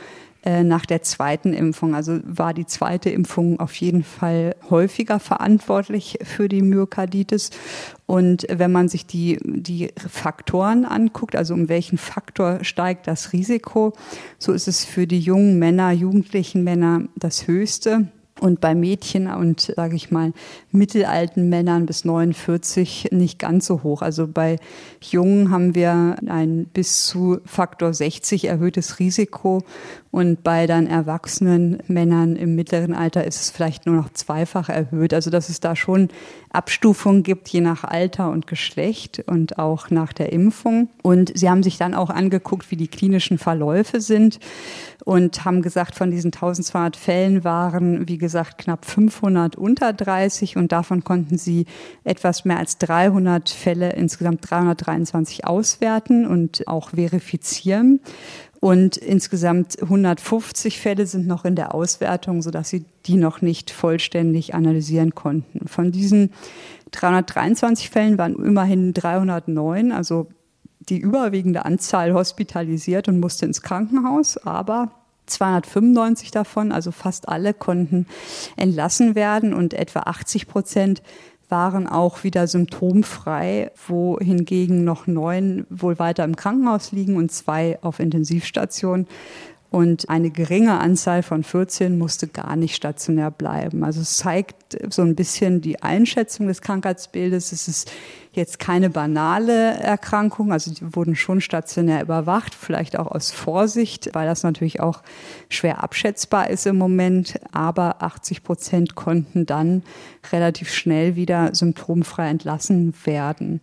äh, nach der zweiten Impfung. Also war die zweite Impfung auf jeden Fall häufiger verantwortlich für die Myokarditis. Und wenn man sich die, die Faktoren anguckt, also um welchen Faktor steigt das Risiko, so ist es für die jungen Männer, jugendlichen Männer das höchste und bei Mädchen und, sage ich mal, mittelalten Männern bis 49 nicht ganz so hoch. Also bei Jungen haben wir ein bis zu Faktor 60 erhöhtes Risiko und bei dann erwachsenen Männern im mittleren Alter ist es vielleicht nur noch zweifach erhöht. Also dass es da schon Abstufungen gibt, je nach Alter und Geschlecht und auch nach der Impfung. Und sie haben sich dann auch angeguckt, wie die klinischen Verläufe sind und haben gesagt, von diesen 1200 Fällen waren, wie gesagt, knapp 500 unter 30 und davon konnten sie etwas mehr als 300 Fälle, insgesamt 323 auswerten und auch verifizieren. Und insgesamt 150 Fälle sind noch in der Auswertung, sodass sie die noch nicht vollständig analysieren konnten. Von diesen 323 Fällen waren immerhin 309, also die überwiegende Anzahl hospitalisiert und musste ins Krankenhaus, aber 295 davon, also fast alle, konnten entlassen werden und etwa 80 Prozent waren auch wieder symptomfrei, wohingegen noch neun wohl weiter im Krankenhaus liegen und zwei auf Intensivstation. Und eine geringe Anzahl von 14 musste gar nicht stationär bleiben. Also es zeigt so ein bisschen die Einschätzung des Krankheitsbildes. Es ist jetzt keine banale Erkrankung, also die wurden schon stationär überwacht, vielleicht auch aus Vorsicht, weil das natürlich auch schwer abschätzbar ist im Moment. Aber 80 Prozent konnten dann relativ schnell wieder symptomfrei entlassen werden.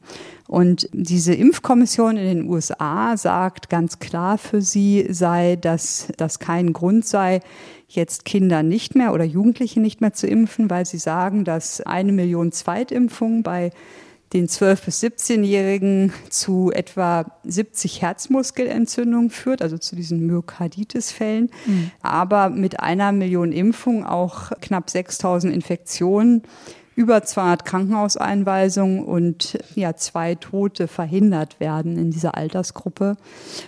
Und diese Impfkommission in den USA sagt ganz klar für sie sei, dass das kein Grund sei, jetzt Kinder nicht mehr oder Jugendliche nicht mehr zu impfen, weil sie sagen, dass eine Million Zweitimpfungen bei den 12- bis 17-Jährigen zu etwa 70 Herzmuskelentzündungen führt, also zu diesen Myokarditis-Fällen, mhm. aber mit einer Million Impfungen auch knapp 6000 Infektionen über 200 Krankenhauseinweisungen und ja, zwei Tote verhindert werden in dieser Altersgruppe.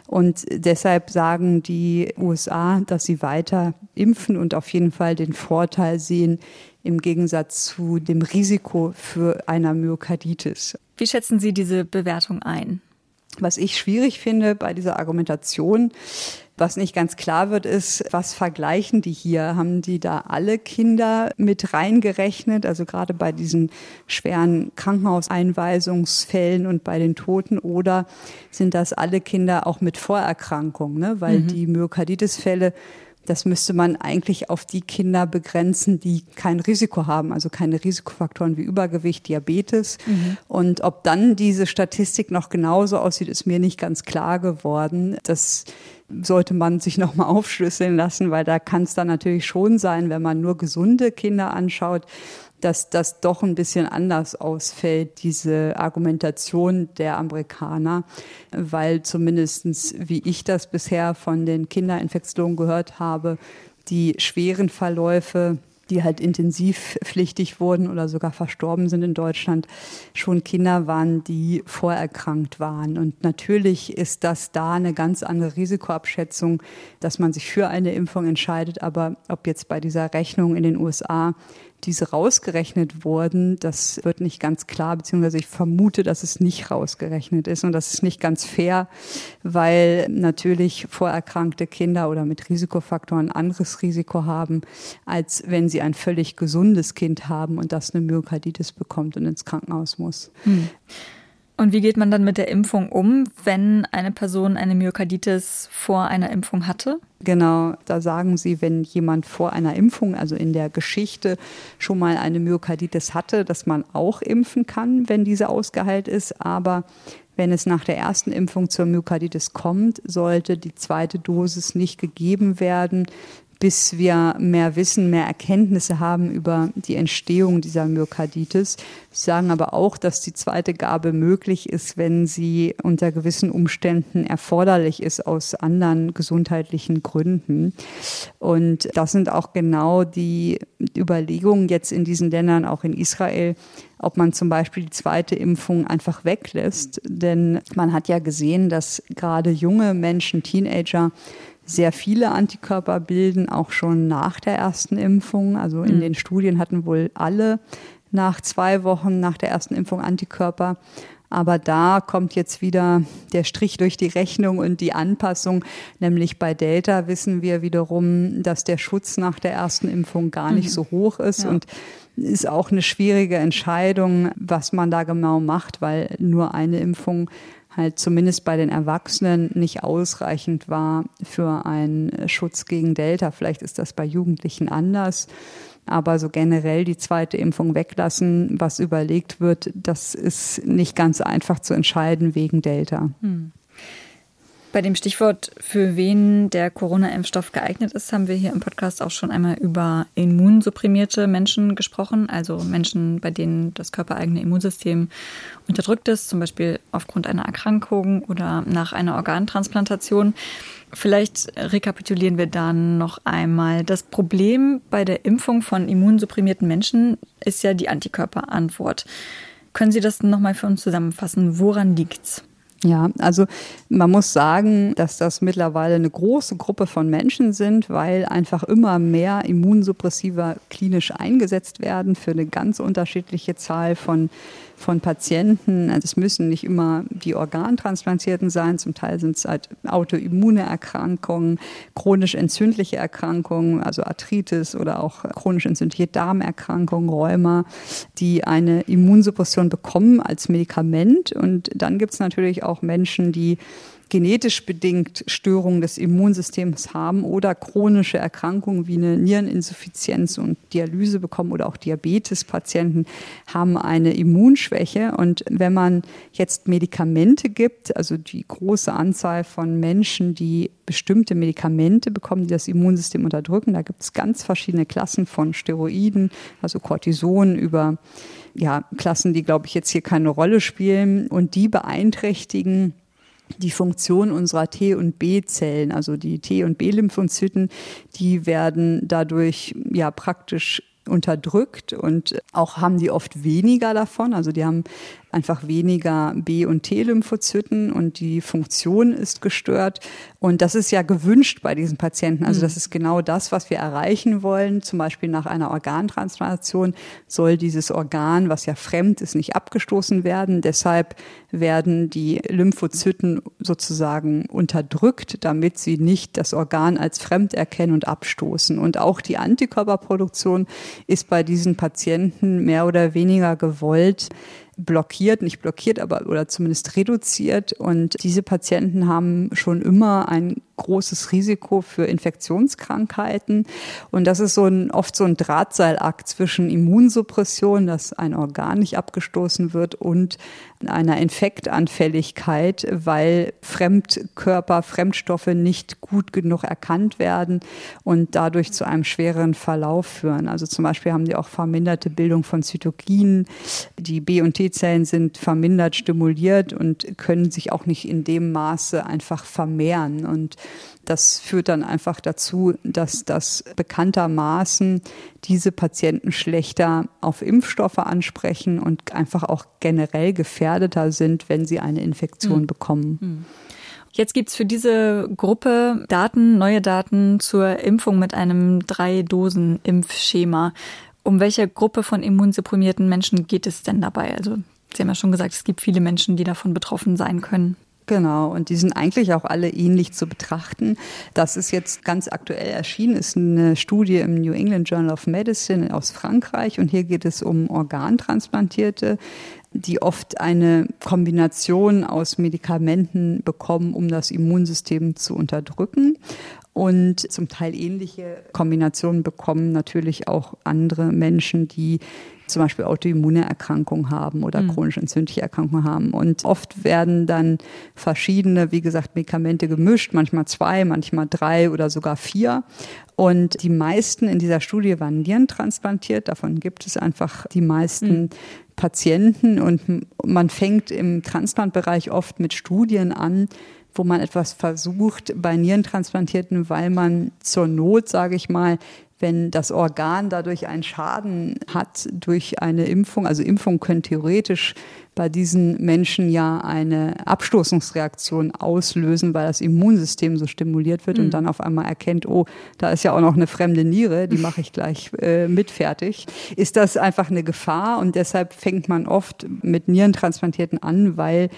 Und deshalb sagen die USA, dass sie weiter impfen und auf jeden Fall den Vorteil sehen im Gegensatz zu dem Risiko für einer Myokarditis. Wie schätzen Sie diese Bewertung ein? Was ich schwierig finde bei dieser Argumentation, was nicht ganz klar wird, ist, was vergleichen die hier? Haben die da alle Kinder mit reingerechnet? Also gerade bei diesen schweren Krankenhauseinweisungsfällen und bei den Toten oder sind das alle Kinder auch mit Vorerkrankungen? Ne? Weil mhm. die Myokarditis-Fälle das müsste man eigentlich auf die Kinder begrenzen, die kein Risiko haben, also keine Risikofaktoren wie Übergewicht, Diabetes. Mhm. Und ob dann diese Statistik noch genauso aussieht, ist mir nicht ganz klar geworden. Das sollte man sich nochmal aufschlüsseln lassen, weil da kann es dann natürlich schon sein, wenn man nur gesunde Kinder anschaut, dass das doch ein bisschen anders ausfällt, diese Argumentation der Amerikaner, weil zumindestens wie ich das bisher von den Kinderinfektionen gehört habe, die schweren Verläufe die halt intensivpflichtig wurden oder sogar verstorben sind in Deutschland, schon Kinder waren, die vorerkrankt waren. Und natürlich ist das da eine ganz andere Risikoabschätzung, dass man sich für eine Impfung entscheidet. Aber ob jetzt bei dieser Rechnung in den USA diese rausgerechnet wurden, das wird nicht ganz klar, beziehungsweise ich vermute, dass es nicht rausgerechnet ist und das ist nicht ganz fair, weil natürlich vorerkrankte Kinder oder mit Risikofaktoren ein anderes Risiko haben, als wenn sie ein völlig gesundes Kind haben und das eine Myokarditis bekommt und ins Krankenhaus muss. Hm. Und wie geht man dann mit der Impfung um, wenn eine Person eine Myokarditis vor einer Impfung hatte? Genau, da sagen sie, wenn jemand vor einer Impfung, also in der Geschichte schon mal eine Myokarditis hatte, dass man auch impfen kann, wenn diese ausgeheilt ist. Aber wenn es nach der ersten Impfung zur Myokarditis kommt, sollte die zweite Dosis nicht gegeben werden, bis wir mehr Wissen, mehr Erkenntnisse haben über die Entstehung dieser Myokarditis. Sie sagen aber auch, dass die zweite Gabe möglich ist, wenn sie unter gewissen Umständen erforderlich ist aus anderen gesundheitlichen Gründen. Und das sind auch genau die Überlegungen jetzt in diesen Ländern, auch in Israel, ob man zum Beispiel die zweite Impfung einfach weglässt. Denn man hat ja gesehen, dass gerade junge Menschen, Teenager, sehr viele Antikörper bilden, auch schon nach der ersten Impfung. Also in mhm. den Studien hatten wohl alle nach zwei Wochen nach der ersten Impfung Antikörper. Aber da kommt jetzt wieder der Strich durch die Rechnung und die Anpassung. Nämlich bei Delta wissen wir wiederum, dass der Schutz nach der ersten Impfung gar nicht mhm. so hoch ist. Ja. Und ist auch eine schwierige Entscheidung, was man da genau macht, weil nur eine Impfung halt zumindest bei den Erwachsenen nicht ausreichend war für einen Schutz gegen Delta. Vielleicht ist das bei Jugendlichen anders. Aber so generell die zweite Impfung weglassen, was überlegt wird, das ist nicht ganz einfach zu entscheiden wegen Delta. Hm. Bei dem Stichwort, für wen der Corona-Impfstoff geeignet ist, haben wir hier im Podcast auch schon einmal über immunsupprimierte Menschen gesprochen, also Menschen, bei denen das körpereigene Immunsystem unterdrückt ist, zum Beispiel aufgrund einer Erkrankung oder nach einer Organtransplantation. Vielleicht rekapitulieren wir dann noch einmal. Das Problem bei der Impfung von immunsupprimierten Menschen ist ja die Antikörperantwort. Können Sie das nochmal für uns zusammenfassen? Woran liegt's? Ja, also man muss sagen, dass das mittlerweile eine große Gruppe von Menschen sind, weil einfach immer mehr Immunsuppressiva klinisch eingesetzt werden für eine ganz unterschiedliche Zahl von von Patienten. Also es müssen nicht immer die Organtransplantierten sein, zum Teil sind es halt autoimmune Erkrankungen, chronisch entzündliche Erkrankungen, also Arthritis oder auch chronisch entzündliche Darmerkrankungen, Rheuma, die eine Immunsuppression bekommen als Medikament. Und dann gibt es natürlich auch Menschen, die genetisch bedingt Störungen des Immunsystems haben oder chronische Erkrankungen wie eine Niereninsuffizienz und Dialyse bekommen oder auch Diabetespatienten haben eine Immunschwäche. Und wenn man jetzt Medikamente gibt, also die große Anzahl von Menschen, die bestimmte Medikamente bekommen, die das Immunsystem unterdrücken, da gibt es ganz verschiedene Klassen von Steroiden, also Cortison über ja, Klassen, die, glaube ich, jetzt hier keine Rolle spielen. Und die beeinträchtigen die Funktion unserer T- und B-Zellen, also die T- und B-Lymphozyten, die werden dadurch ja praktisch unterdrückt und auch haben die oft weniger davon. Also die haben einfach weniger B- und T-Lymphozyten und die Funktion ist gestört. Und das ist ja gewünscht bei diesen Patienten. Also das mhm. ist genau das, was wir erreichen wollen. Zum Beispiel nach einer Organtransplantation soll dieses Organ, was ja fremd ist, nicht abgestoßen werden. Deshalb werden die Lymphozyten sozusagen unterdrückt, damit sie nicht das Organ als fremd erkennen und abstoßen. Und auch die Antikörperproduktion ist bei diesen Patienten mehr oder weniger gewollt blockiert, nicht blockiert, aber oder zumindest reduziert. Und diese Patienten haben schon immer ein großes Risiko für Infektionskrankheiten. Und das ist so ein, oft so ein Drahtseilakt zwischen Immunsuppression, dass ein Organ nicht abgestoßen wird, und einer Infektanfälligkeit, weil Fremdkörper, Fremdstoffe nicht gut genug erkannt werden und dadurch zu einem schwereren Verlauf führen. Also zum Beispiel haben die auch verminderte Bildung von Zytokinen. Die B- und T-Zellen sind vermindert stimuliert und können sich auch nicht in dem Maße einfach vermehren. Und das führt dann einfach dazu, dass das bekanntermaßen diese Patienten schlechter auf Impfstoffe ansprechen und einfach auch generell gefährdeter sind, wenn sie eine Infektion mhm. bekommen. Mhm. Jetzt gibt's für diese Gruppe Daten, neue Daten zur Impfung mit einem Drei-Dosen-Impfschema. Um welche Gruppe von immunsupprimierten Menschen geht es denn dabei? Also Sie haben ja schon gesagt, es gibt viele Menschen, die davon betroffen sein können. Genau, und die sind eigentlich auch alle ähnlich zu betrachten. Das ist jetzt ganz aktuell erschienen, ist eine Studie im New England Journal of Medicine aus Frankreich und hier geht es um Organtransplantierte, die oft eine Kombination aus Medikamenten bekommen, um das Immunsystem zu unterdrücken. Und zum Teil ähnliche Kombinationen bekommen natürlich auch andere Menschen, die zum Beispiel autoimmune Erkrankungen haben oder mhm. chronisch entzündliche Erkrankungen haben. Und oft werden dann verschiedene, wie gesagt, Medikamente gemischt, manchmal zwei, manchmal drei oder sogar vier. Und die meisten in dieser Studie waren nierentransplantiert. Davon gibt es einfach die meisten mhm. Patienten. Und man fängt im Transplantbereich oft mit Studien an, wo man etwas versucht bei Nierentransplantierten, weil man zur Not, sage ich mal, wenn das Organ dadurch einen Schaden hat durch eine Impfung. Also Impfungen können theoretisch bei diesen Menschen ja eine Abstoßungsreaktion auslösen, weil das Immunsystem so stimuliert wird mhm. und dann auf einmal erkennt, oh, da ist ja auch noch eine fremde Niere, die mache ich gleich äh, mit fertig. Ist das einfach eine Gefahr und deshalb fängt man oft mit Nierentransplantierten an, weil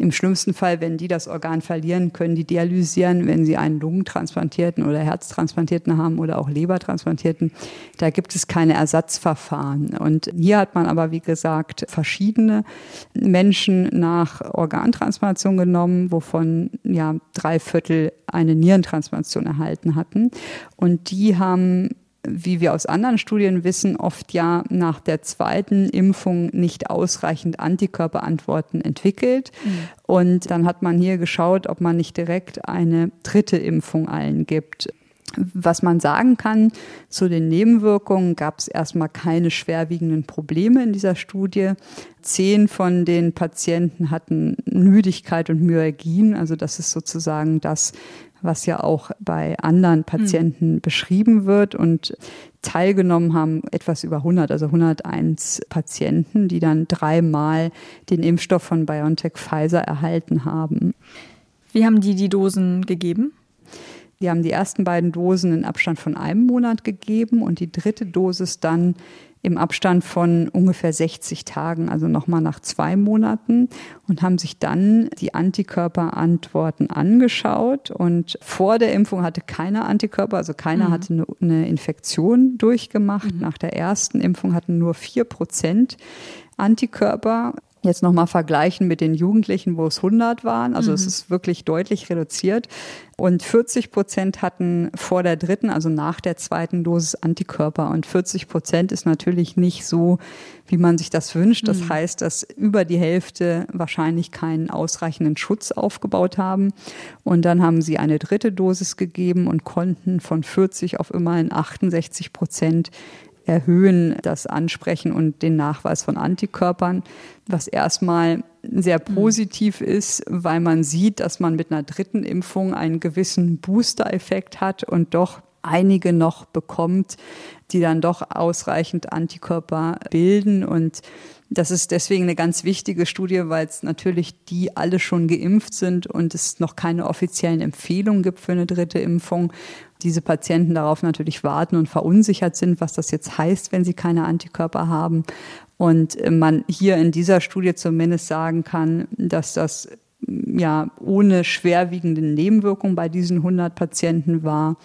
im schlimmsten Fall, wenn die das Organ verlieren, können die dialysieren, wenn sie einen Lungentransplantierten oder Herztransplantierten haben oder auch Lebertransplantierten. Da gibt es keine Ersatzverfahren. Und hier hat man aber, wie gesagt, verschiedene Menschen nach Organtransplantation genommen, wovon ja drei Viertel eine Nierentransplantation erhalten hatten. Und die haben wie wir aus anderen Studien wissen, oft ja nach der zweiten Impfung nicht ausreichend Antikörperantworten entwickelt. Mhm. Und dann hat man hier geschaut, ob man nicht direkt eine dritte Impfung allen gibt. Was man sagen kann zu den Nebenwirkungen, gab es erstmal keine schwerwiegenden Probleme in dieser Studie. Zehn von den Patienten hatten Müdigkeit und Myalgien, also das ist sozusagen das, was ja auch bei anderen Patienten mhm. beschrieben wird. Und teilgenommen haben etwas über 100, also 101 Patienten, die dann dreimal den Impfstoff von BioNTech Pfizer erhalten haben. Wie haben die die Dosen gegeben? Die haben die ersten beiden Dosen in Abstand von einem Monat gegeben und die dritte Dosis dann im Abstand von ungefähr 60 Tagen, also nochmal nach zwei Monaten und haben sich dann die Antikörperantworten angeschaut. Und vor der Impfung hatte keiner Antikörper, also keiner mhm. hatte eine, Infektion durchgemacht. Mhm. Nach der ersten Impfung hatten nur vier Prozent Antikörper jetzt nochmal vergleichen mit den Jugendlichen, wo es 100 waren. Also mhm. es ist wirklich deutlich reduziert. Und 40 Prozent hatten vor der dritten, also nach der zweiten Dosis Antikörper. Und 40 Prozent ist natürlich nicht so, wie man sich das wünscht. Das mhm. heißt, dass über die Hälfte wahrscheinlich keinen ausreichenden Schutz aufgebaut haben. Und dann haben sie eine dritte Dosis gegeben und konnten von 40 auf immerhin 68 Prozent erhöhen das Ansprechen und den Nachweis von Antikörpern, was erstmal sehr mhm. positiv ist, weil man sieht, dass man mit einer dritten Impfung einen gewissen Booster-Effekt hat und doch einige noch bekommt, die dann doch ausreichend Antikörper bilden und das ist deswegen eine ganz wichtige Studie, weil es natürlich die alle schon geimpft sind und es noch keine offiziellen Empfehlungen gibt für eine dritte Impfung. Diese Patienten darauf natürlich warten und verunsichert sind, was das jetzt heißt, wenn sie keine Antikörper haben. Und man hier in dieser Studie zumindest sagen kann, dass das ja ohne schwerwiegende Nebenwirkungen bei diesen 100 Patienten war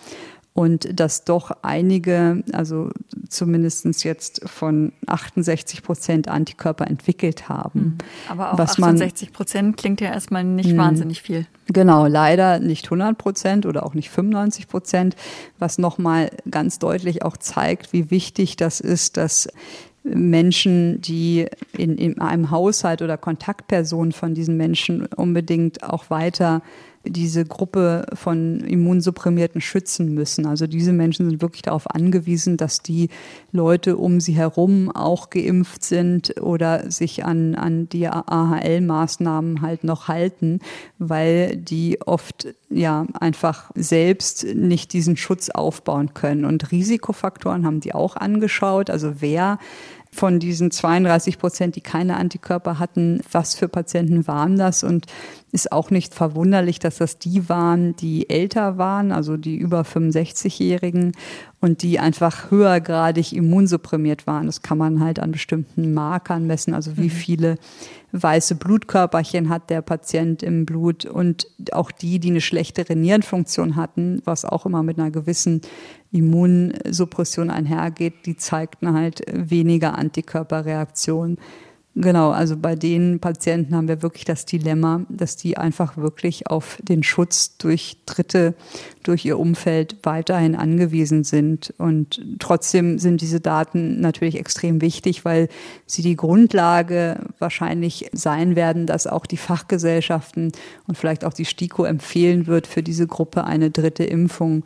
und dass doch einige, also zumindest jetzt von 68 Prozent Antikörper entwickelt haben. Hm. Aber auch 68 Prozent klingt ja erstmal nicht mh, wahnsinnig viel. Genau, leider nicht 100 Prozent oder auch nicht 95 Prozent, was nochmal ganz deutlich auch zeigt, wie wichtig das ist, dass Menschen, die in, in einem Haushalt oder Kontaktpersonen von diesen Menschen unbedingt auch weiter diese Gruppe von Immunsupprimierten schützen müssen. Also diese Menschen sind wirklich darauf angewiesen, dass die Leute um sie herum auch geimpft sind oder sich an, an die AHL-Maßnahmen halt noch halten, weil die oft ja einfach selbst nicht diesen Schutz aufbauen können. Und Risikofaktoren haben die auch angeschaut. Also wer von diesen 32 Prozent, die keine Antikörper hatten, was für Patienten waren das? Und ist auch nicht verwunderlich, dass das die waren, die älter waren, also die über 65-Jährigen und die einfach höhergradig immunsupprimiert waren. Das kann man halt an bestimmten Markern messen, also wie mhm. viele weiße Blutkörperchen hat der Patient im Blut und auch die, die eine schlechtere Nierenfunktion hatten, was auch immer mit einer gewissen Immunsuppression einhergeht, die zeigten halt weniger Antikörperreaktionen. Genau, also bei den Patienten haben wir wirklich das Dilemma, dass die einfach wirklich auf den Schutz durch Dritte, durch ihr Umfeld weiterhin angewiesen sind. Und trotzdem sind diese Daten natürlich extrem wichtig, weil sie die Grundlage wahrscheinlich sein werden, dass auch die Fachgesellschaften und vielleicht auch die STIKO empfehlen wird, für diese Gruppe eine dritte Impfung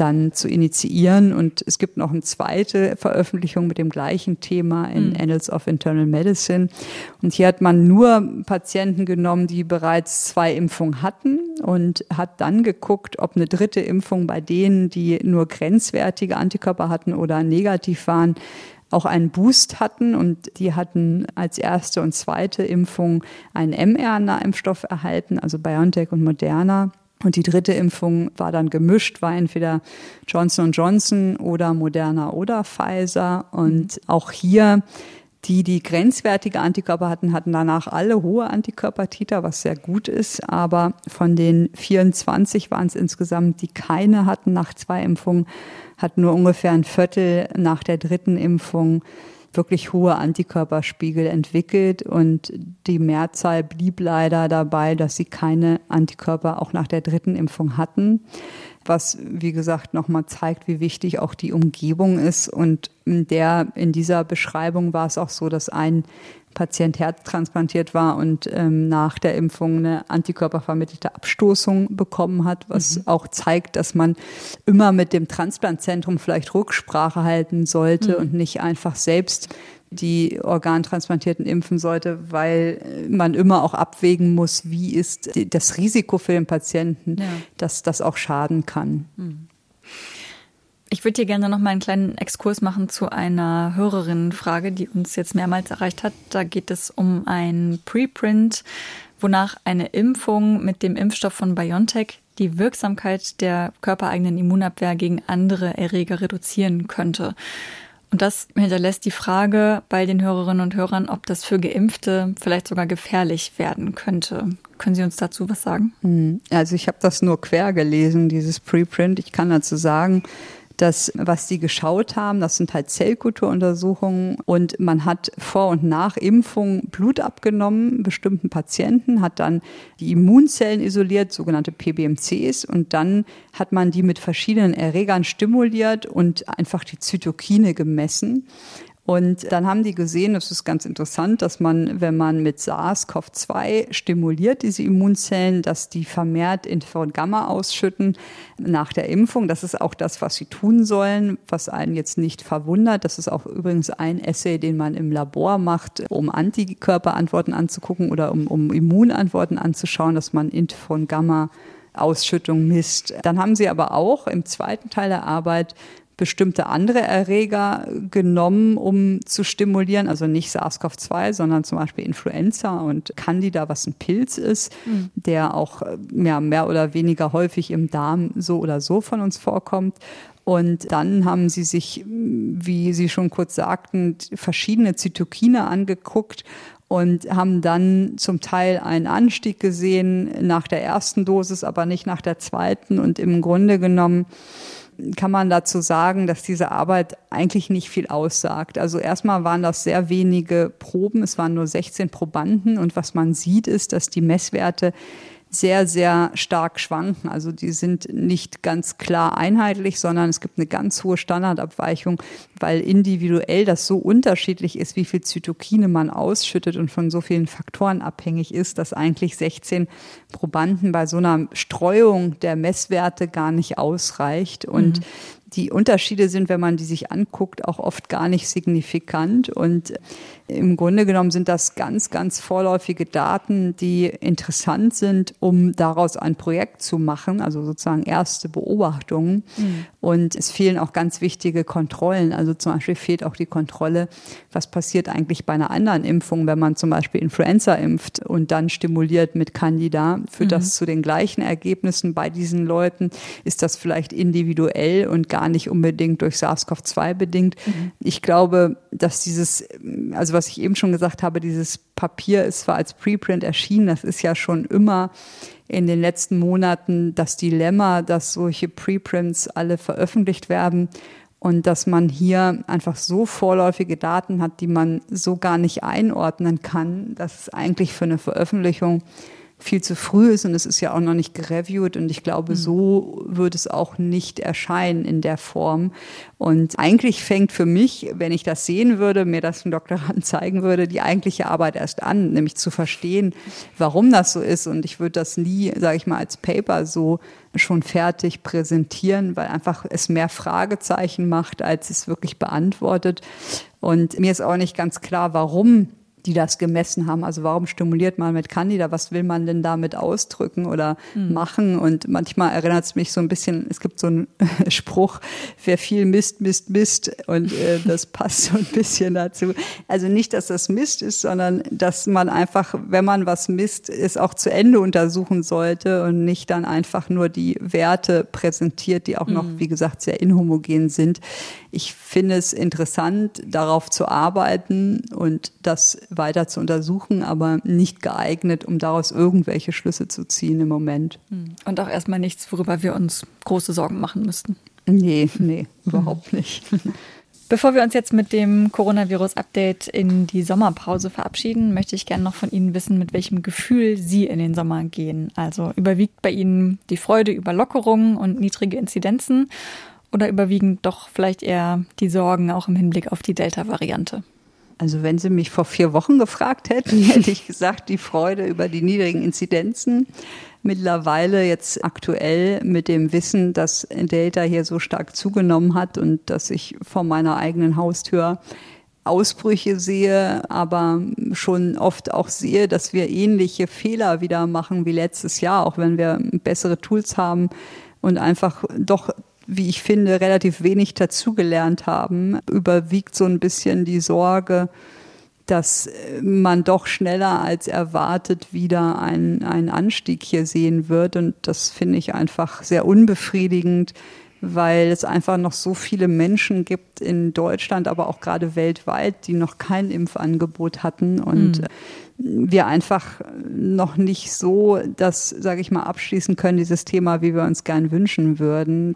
dann zu initiieren. Und es gibt noch eine zweite Veröffentlichung mit dem gleichen Thema in mhm. Annals of Internal Medicine. Und hier hat man nur Patienten genommen, die bereits zwei Impfungen hatten und hat dann geguckt, ob eine dritte Impfung bei denen, die nur grenzwertige Antikörper hatten oder negativ waren, auch einen Boost hatten und die hatten als erste und zweite Impfung einen mRNA-Impfstoff erhalten, also BioNTech und Moderna. Und die dritte Impfung war dann gemischt, war entweder Johnson Johnson oder Moderna oder Pfizer. Und auch hier, die, die grenzwertige Antikörper hatten, hatten danach alle hohe Antikörpertiter, was sehr gut ist. Aber von den 24 waren es insgesamt, die keine hatten nach zwei Impfungen, hat nur ungefähr ein Viertel nach der dritten Impfung wirklich hohe Antikörperspiegel entwickelt und die Mehrzahl blieb leider dabei, dass sie keine Antikörper auch nach der dritten Impfung hatten was, wie gesagt, nochmal zeigt, wie wichtig auch die Umgebung ist. Und in der, in dieser Beschreibung war es auch so, dass ein Patient herztransplantiert war und ähm, nach der Impfung eine antikörpervermittelte Abstoßung bekommen hat, was mhm. auch zeigt, dass man immer mit dem Transplantzentrum vielleicht Rücksprache halten sollte mhm. und nicht einfach selbst die Organtransplantierten impfen sollte, weil man immer auch abwägen muss, wie ist das Risiko für den Patienten, ja. dass das auch schaden kann. Mhm. Ich würde dir gerne noch mal einen kleinen Exkurs machen zu einer Hörerinnenfrage, die uns jetzt mehrmals erreicht hat. Da geht es um ein Preprint, wonach eine Impfung mit dem Impfstoff von BioNTech die Wirksamkeit der körpereigenen Immunabwehr gegen andere Erreger reduzieren könnte. Und das hinterlässt die Frage bei den Hörerinnen und Hörern, ob das für Geimpfte vielleicht sogar gefährlich werden könnte. Können Sie uns dazu was sagen? Hm. Also ich habe das nur quer gelesen, dieses Preprint. Ich kann dazu sagen, Das, was die geschaut haben, das sind halt Zellkulturuntersuchungen und man hat vor und nach Impfung Blut abgenommen, bestimmten Patienten, hat dann die Immunzellen isoliert, sogenannte PBMCs, und dann hat man die mit verschiedenen Erregern stimuliert und einfach die Zytokine gemessen. Und dann haben die gesehen, das ist ganz interessant, dass man, wenn man mit SARS-CoV-2 stimuliert, diese Immunzellen, dass die vermehrt Interferon-Gamma ausschütten nach der Impfung. Das ist auch das, was sie tun sollen, was einen jetzt nicht verwundert. Das ist auch übrigens ein Essay, den man im Labor macht, um Antikörperantworten anzugucken oder um, um Immunantworten anzuschauen, dass man Interferon-Gamma Ausschüttung misst. Dann haben sie aber auch im zweiten Teil der Arbeit bestimmte andere Erreger genommen, um zu stimulieren. Also nicht SARS-CoV-2, sondern zum Beispiel Influenza und Candida, was ein Pilz ist, mhm. der auch ja, mehr oder weniger häufig im Darm so oder so von uns vorkommt. Und dann haben sie sich, wie Sie schon kurz sagten, verschiedene Zytokine angeguckt und haben dann zum Teil einen Anstieg gesehen nach der ersten Dosis, aber nicht nach der zweiten. Und im Grunde genommen kann man dazu sagen, dass diese Arbeit eigentlich nicht viel aussagt. Also erstmal waren das sehr wenige Proben, es waren nur 16 Probanden und was man sieht ist, dass die Messwerte sehr, sehr stark schwanken. Also die sind nicht ganz klar einheitlich, sondern es gibt eine ganz hohe Standardabweichung, weil individuell das so unterschiedlich ist, wie viel Zytokine man ausschüttet und von so vielen Faktoren abhängig ist, dass eigentlich 16 Probanden bei so einer Streuung der Messwerte gar nicht ausreicht. Und mhm die Unterschiede sind, wenn man die sich anguckt, auch oft gar nicht signifikant. Und im Grunde genommen sind das ganz, ganz vorläufige Daten, die interessant sind, um daraus ein Projekt zu machen, also sozusagen erste Beobachtungen. Mhm. Und es fehlen auch ganz wichtige Kontrollen. Also zum Beispiel fehlt auch die Kontrolle, was passiert eigentlich bei einer anderen Impfung, wenn man zum Beispiel Influenza impft und dann stimuliert mit Candida. Führt mhm. das zu den gleichen Ergebnissen bei diesen Leuten? Ist das vielleicht individuell und gar nicht unbedingt durch SARS-CoV-2 bedingt? Mhm. Ich glaube, dass dieses, also was ich eben schon gesagt habe, dieses Papier ist zwar als Preprint erschienen, das ist ja schon immer in den letzten Monaten das Dilemma, dass solche Preprints alle veröffentlicht werden und dass man hier einfach so vorläufige Daten hat, die man so gar nicht einordnen kann, dass es eigentlich für eine Veröffentlichung viel zu früh ist und es ist ja auch noch nicht gereviewt und ich glaube, mhm. so wird es auch nicht erscheinen in der Form. Und eigentlich fängt für mich, wenn ich das sehen würde, mir das ein Doktorand zeigen würde, die eigentliche Arbeit erst an, nämlich zu verstehen, warum das so ist. Und ich würde das nie, sage ich mal, als Paper so schon fertig präsentieren, weil einfach es mehr Fragezeichen macht, als es wirklich beantwortet. Und mir ist auch nicht ganz klar, warum die das gemessen haben. Also warum stimuliert man mit Candida? Was will man denn damit ausdrücken oder mhm. machen? Und manchmal erinnert es mich so ein bisschen, es gibt so einen Spruch, wer viel misst, misst, misst. Und äh, das passt so ein bisschen dazu. Also nicht, dass das Mist ist, sondern dass man einfach, wenn man was misst, es auch zu Ende untersuchen sollte und nicht dann einfach nur die Werte präsentiert, die auch noch, mhm. wie gesagt, sehr inhomogen sind. Ich finde es interessant, darauf zu arbeiten und das weiter zu untersuchen, aber nicht geeignet, um daraus irgendwelche Schlüsse zu ziehen im Moment. Hm. Und auch erstmal nichts, worüber wir uns große Sorgen machen müssten. Nee, nee, überhaupt nicht. Bevor wir uns jetzt mit dem Coronavirus-Update in die Sommerpause verabschieden, möchte ich gerne noch von Ihnen wissen, mit welchem Gefühl Sie in den Sommer gehen. Also überwiegt bei Ihnen die Freude über Lockerungen und niedrige Inzidenzen oder überwiegen doch vielleicht eher die Sorgen auch im Hinblick auf die Delta-Variante? Also wenn Sie mich vor vier Wochen gefragt hätten, hätte ich gesagt, die Freude über die niedrigen Inzidenzen. Mittlerweile jetzt aktuell mit dem Wissen, dass Delta hier so stark zugenommen hat und dass ich vor meiner eigenen Haustür Ausbrüche sehe, aber schon oft auch sehe, dass wir ähnliche Fehler wieder machen wie letztes Jahr, auch wenn wir bessere Tools haben und einfach doch wie ich finde, relativ wenig dazugelernt haben, überwiegt so ein bisschen die Sorge, dass man doch schneller als erwartet wieder einen, einen Anstieg hier sehen wird. Und das finde ich einfach sehr unbefriedigend, weil es einfach noch so viele Menschen gibt in Deutschland, aber auch gerade weltweit, die noch kein Impfangebot hatten und mhm. wir einfach noch nicht so das, sage ich mal, abschließen können, dieses Thema, wie wir uns gern wünschen würden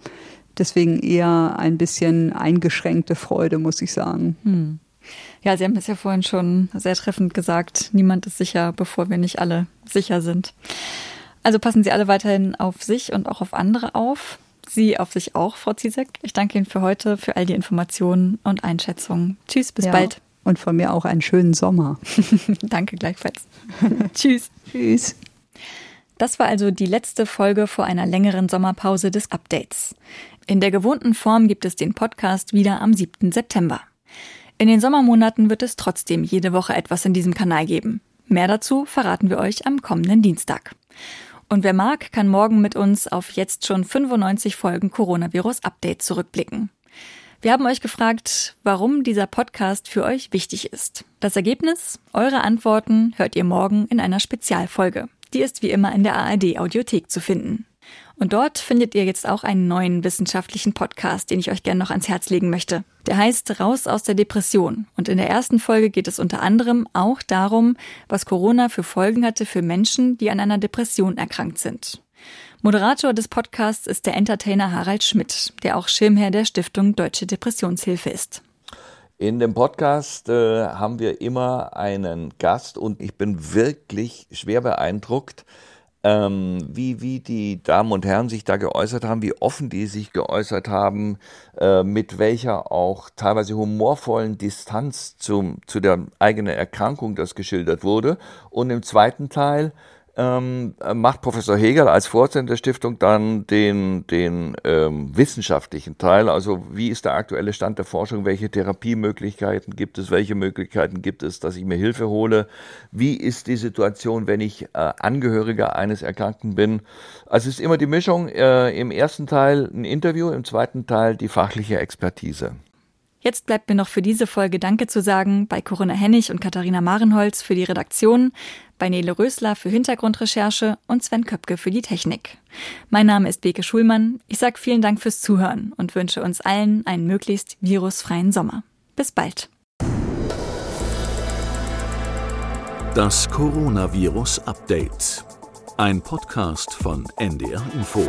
Deswegen eher ein bisschen eingeschränkte Freude, muss ich sagen. Hm. Ja, Sie haben es ja vorhin schon sehr treffend gesagt, niemand ist sicher, bevor wir nicht alle sicher sind. Also passen Sie alle weiterhin auf sich und auch auf andere auf. Sie auf sich auch, Frau Ziesek. Ich danke Ihnen für heute, für all die Informationen und Einschätzungen. Tschüss, bis ja, bald. Und von mir auch einen schönen Sommer. danke gleichfalls. Tschüss. Tschüss. Das war also die letzte Folge vor einer längeren Sommerpause des Updates. In der gewohnten Form gibt es den Podcast wieder am 7. September. In den Sommermonaten wird es trotzdem jede Woche etwas in diesem Kanal geben. Mehr dazu verraten wir euch am kommenden Dienstag. Und wer mag, kann morgen mit uns auf jetzt schon 95 Folgen Coronavirus Update zurückblicken. Wir haben euch gefragt, warum dieser Podcast für euch wichtig ist. Das Ergebnis? Eure Antworten hört ihr morgen in einer Spezialfolge. Die ist wie immer in der ARD Audiothek zu finden. Und dort findet ihr jetzt auch einen neuen wissenschaftlichen Podcast, den ich euch gerne noch ans Herz legen möchte. Der heißt Raus aus der Depression. Und in der ersten Folge geht es unter anderem auch darum, was Corona für Folgen hatte für Menschen, die an einer Depression erkrankt sind. Moderator des Podcasts ist der Entertainer Harald Schmidt, der auch Schirmherr der Stiftung Deutsche Depressionshilfe ist. In dem Podcast äh, haben wir immer einen Gast und ich bin wirklich schwer beeindruckt, ähm, wie, wie die Damen und Herren sich da geäußert haben, wie offen die sich geäußert haben, äh, mit welcher auch teilweise humorvollen Distanz zum, zu der eigenen Erkrankung das geschildert wurde. Und im zweiten Teil ähm, macht Professor Hegel als Vorsitzender der Stiftung dann den, den ähm, wissenschaftlichen Teil. Also wie ist der aktuelle Stand der Forschung? Welche Therapiemöglichkeiten gibt es? Welche Möglichkeiten gibt es, dass ich mir Hilfe hole? Wie ist die Situation, wenn ich äh, Angehöriger eines Erkrankten bin? Also es ist immer die Mischung. Äh, Im ersten Teil ein Interview, im zweiten Teil die fachliche Expertise. Jetzt bleibt mir noch für diese Folge Danke zu sagen bei Corinna Hennig und Katharina Marenholz für die Redaktion, bei Nele Rösler für Hintergrundrecherche und Sven Köpke für die Technik. Mein Name ist Beke Schulmann. Ich sage vielen Dank fürs Zuhören und wünsche uns allen einen möglichst virusfreien Sommer. Bis bald. Das Coronavirus Update. Ein Podcast von NDR Info.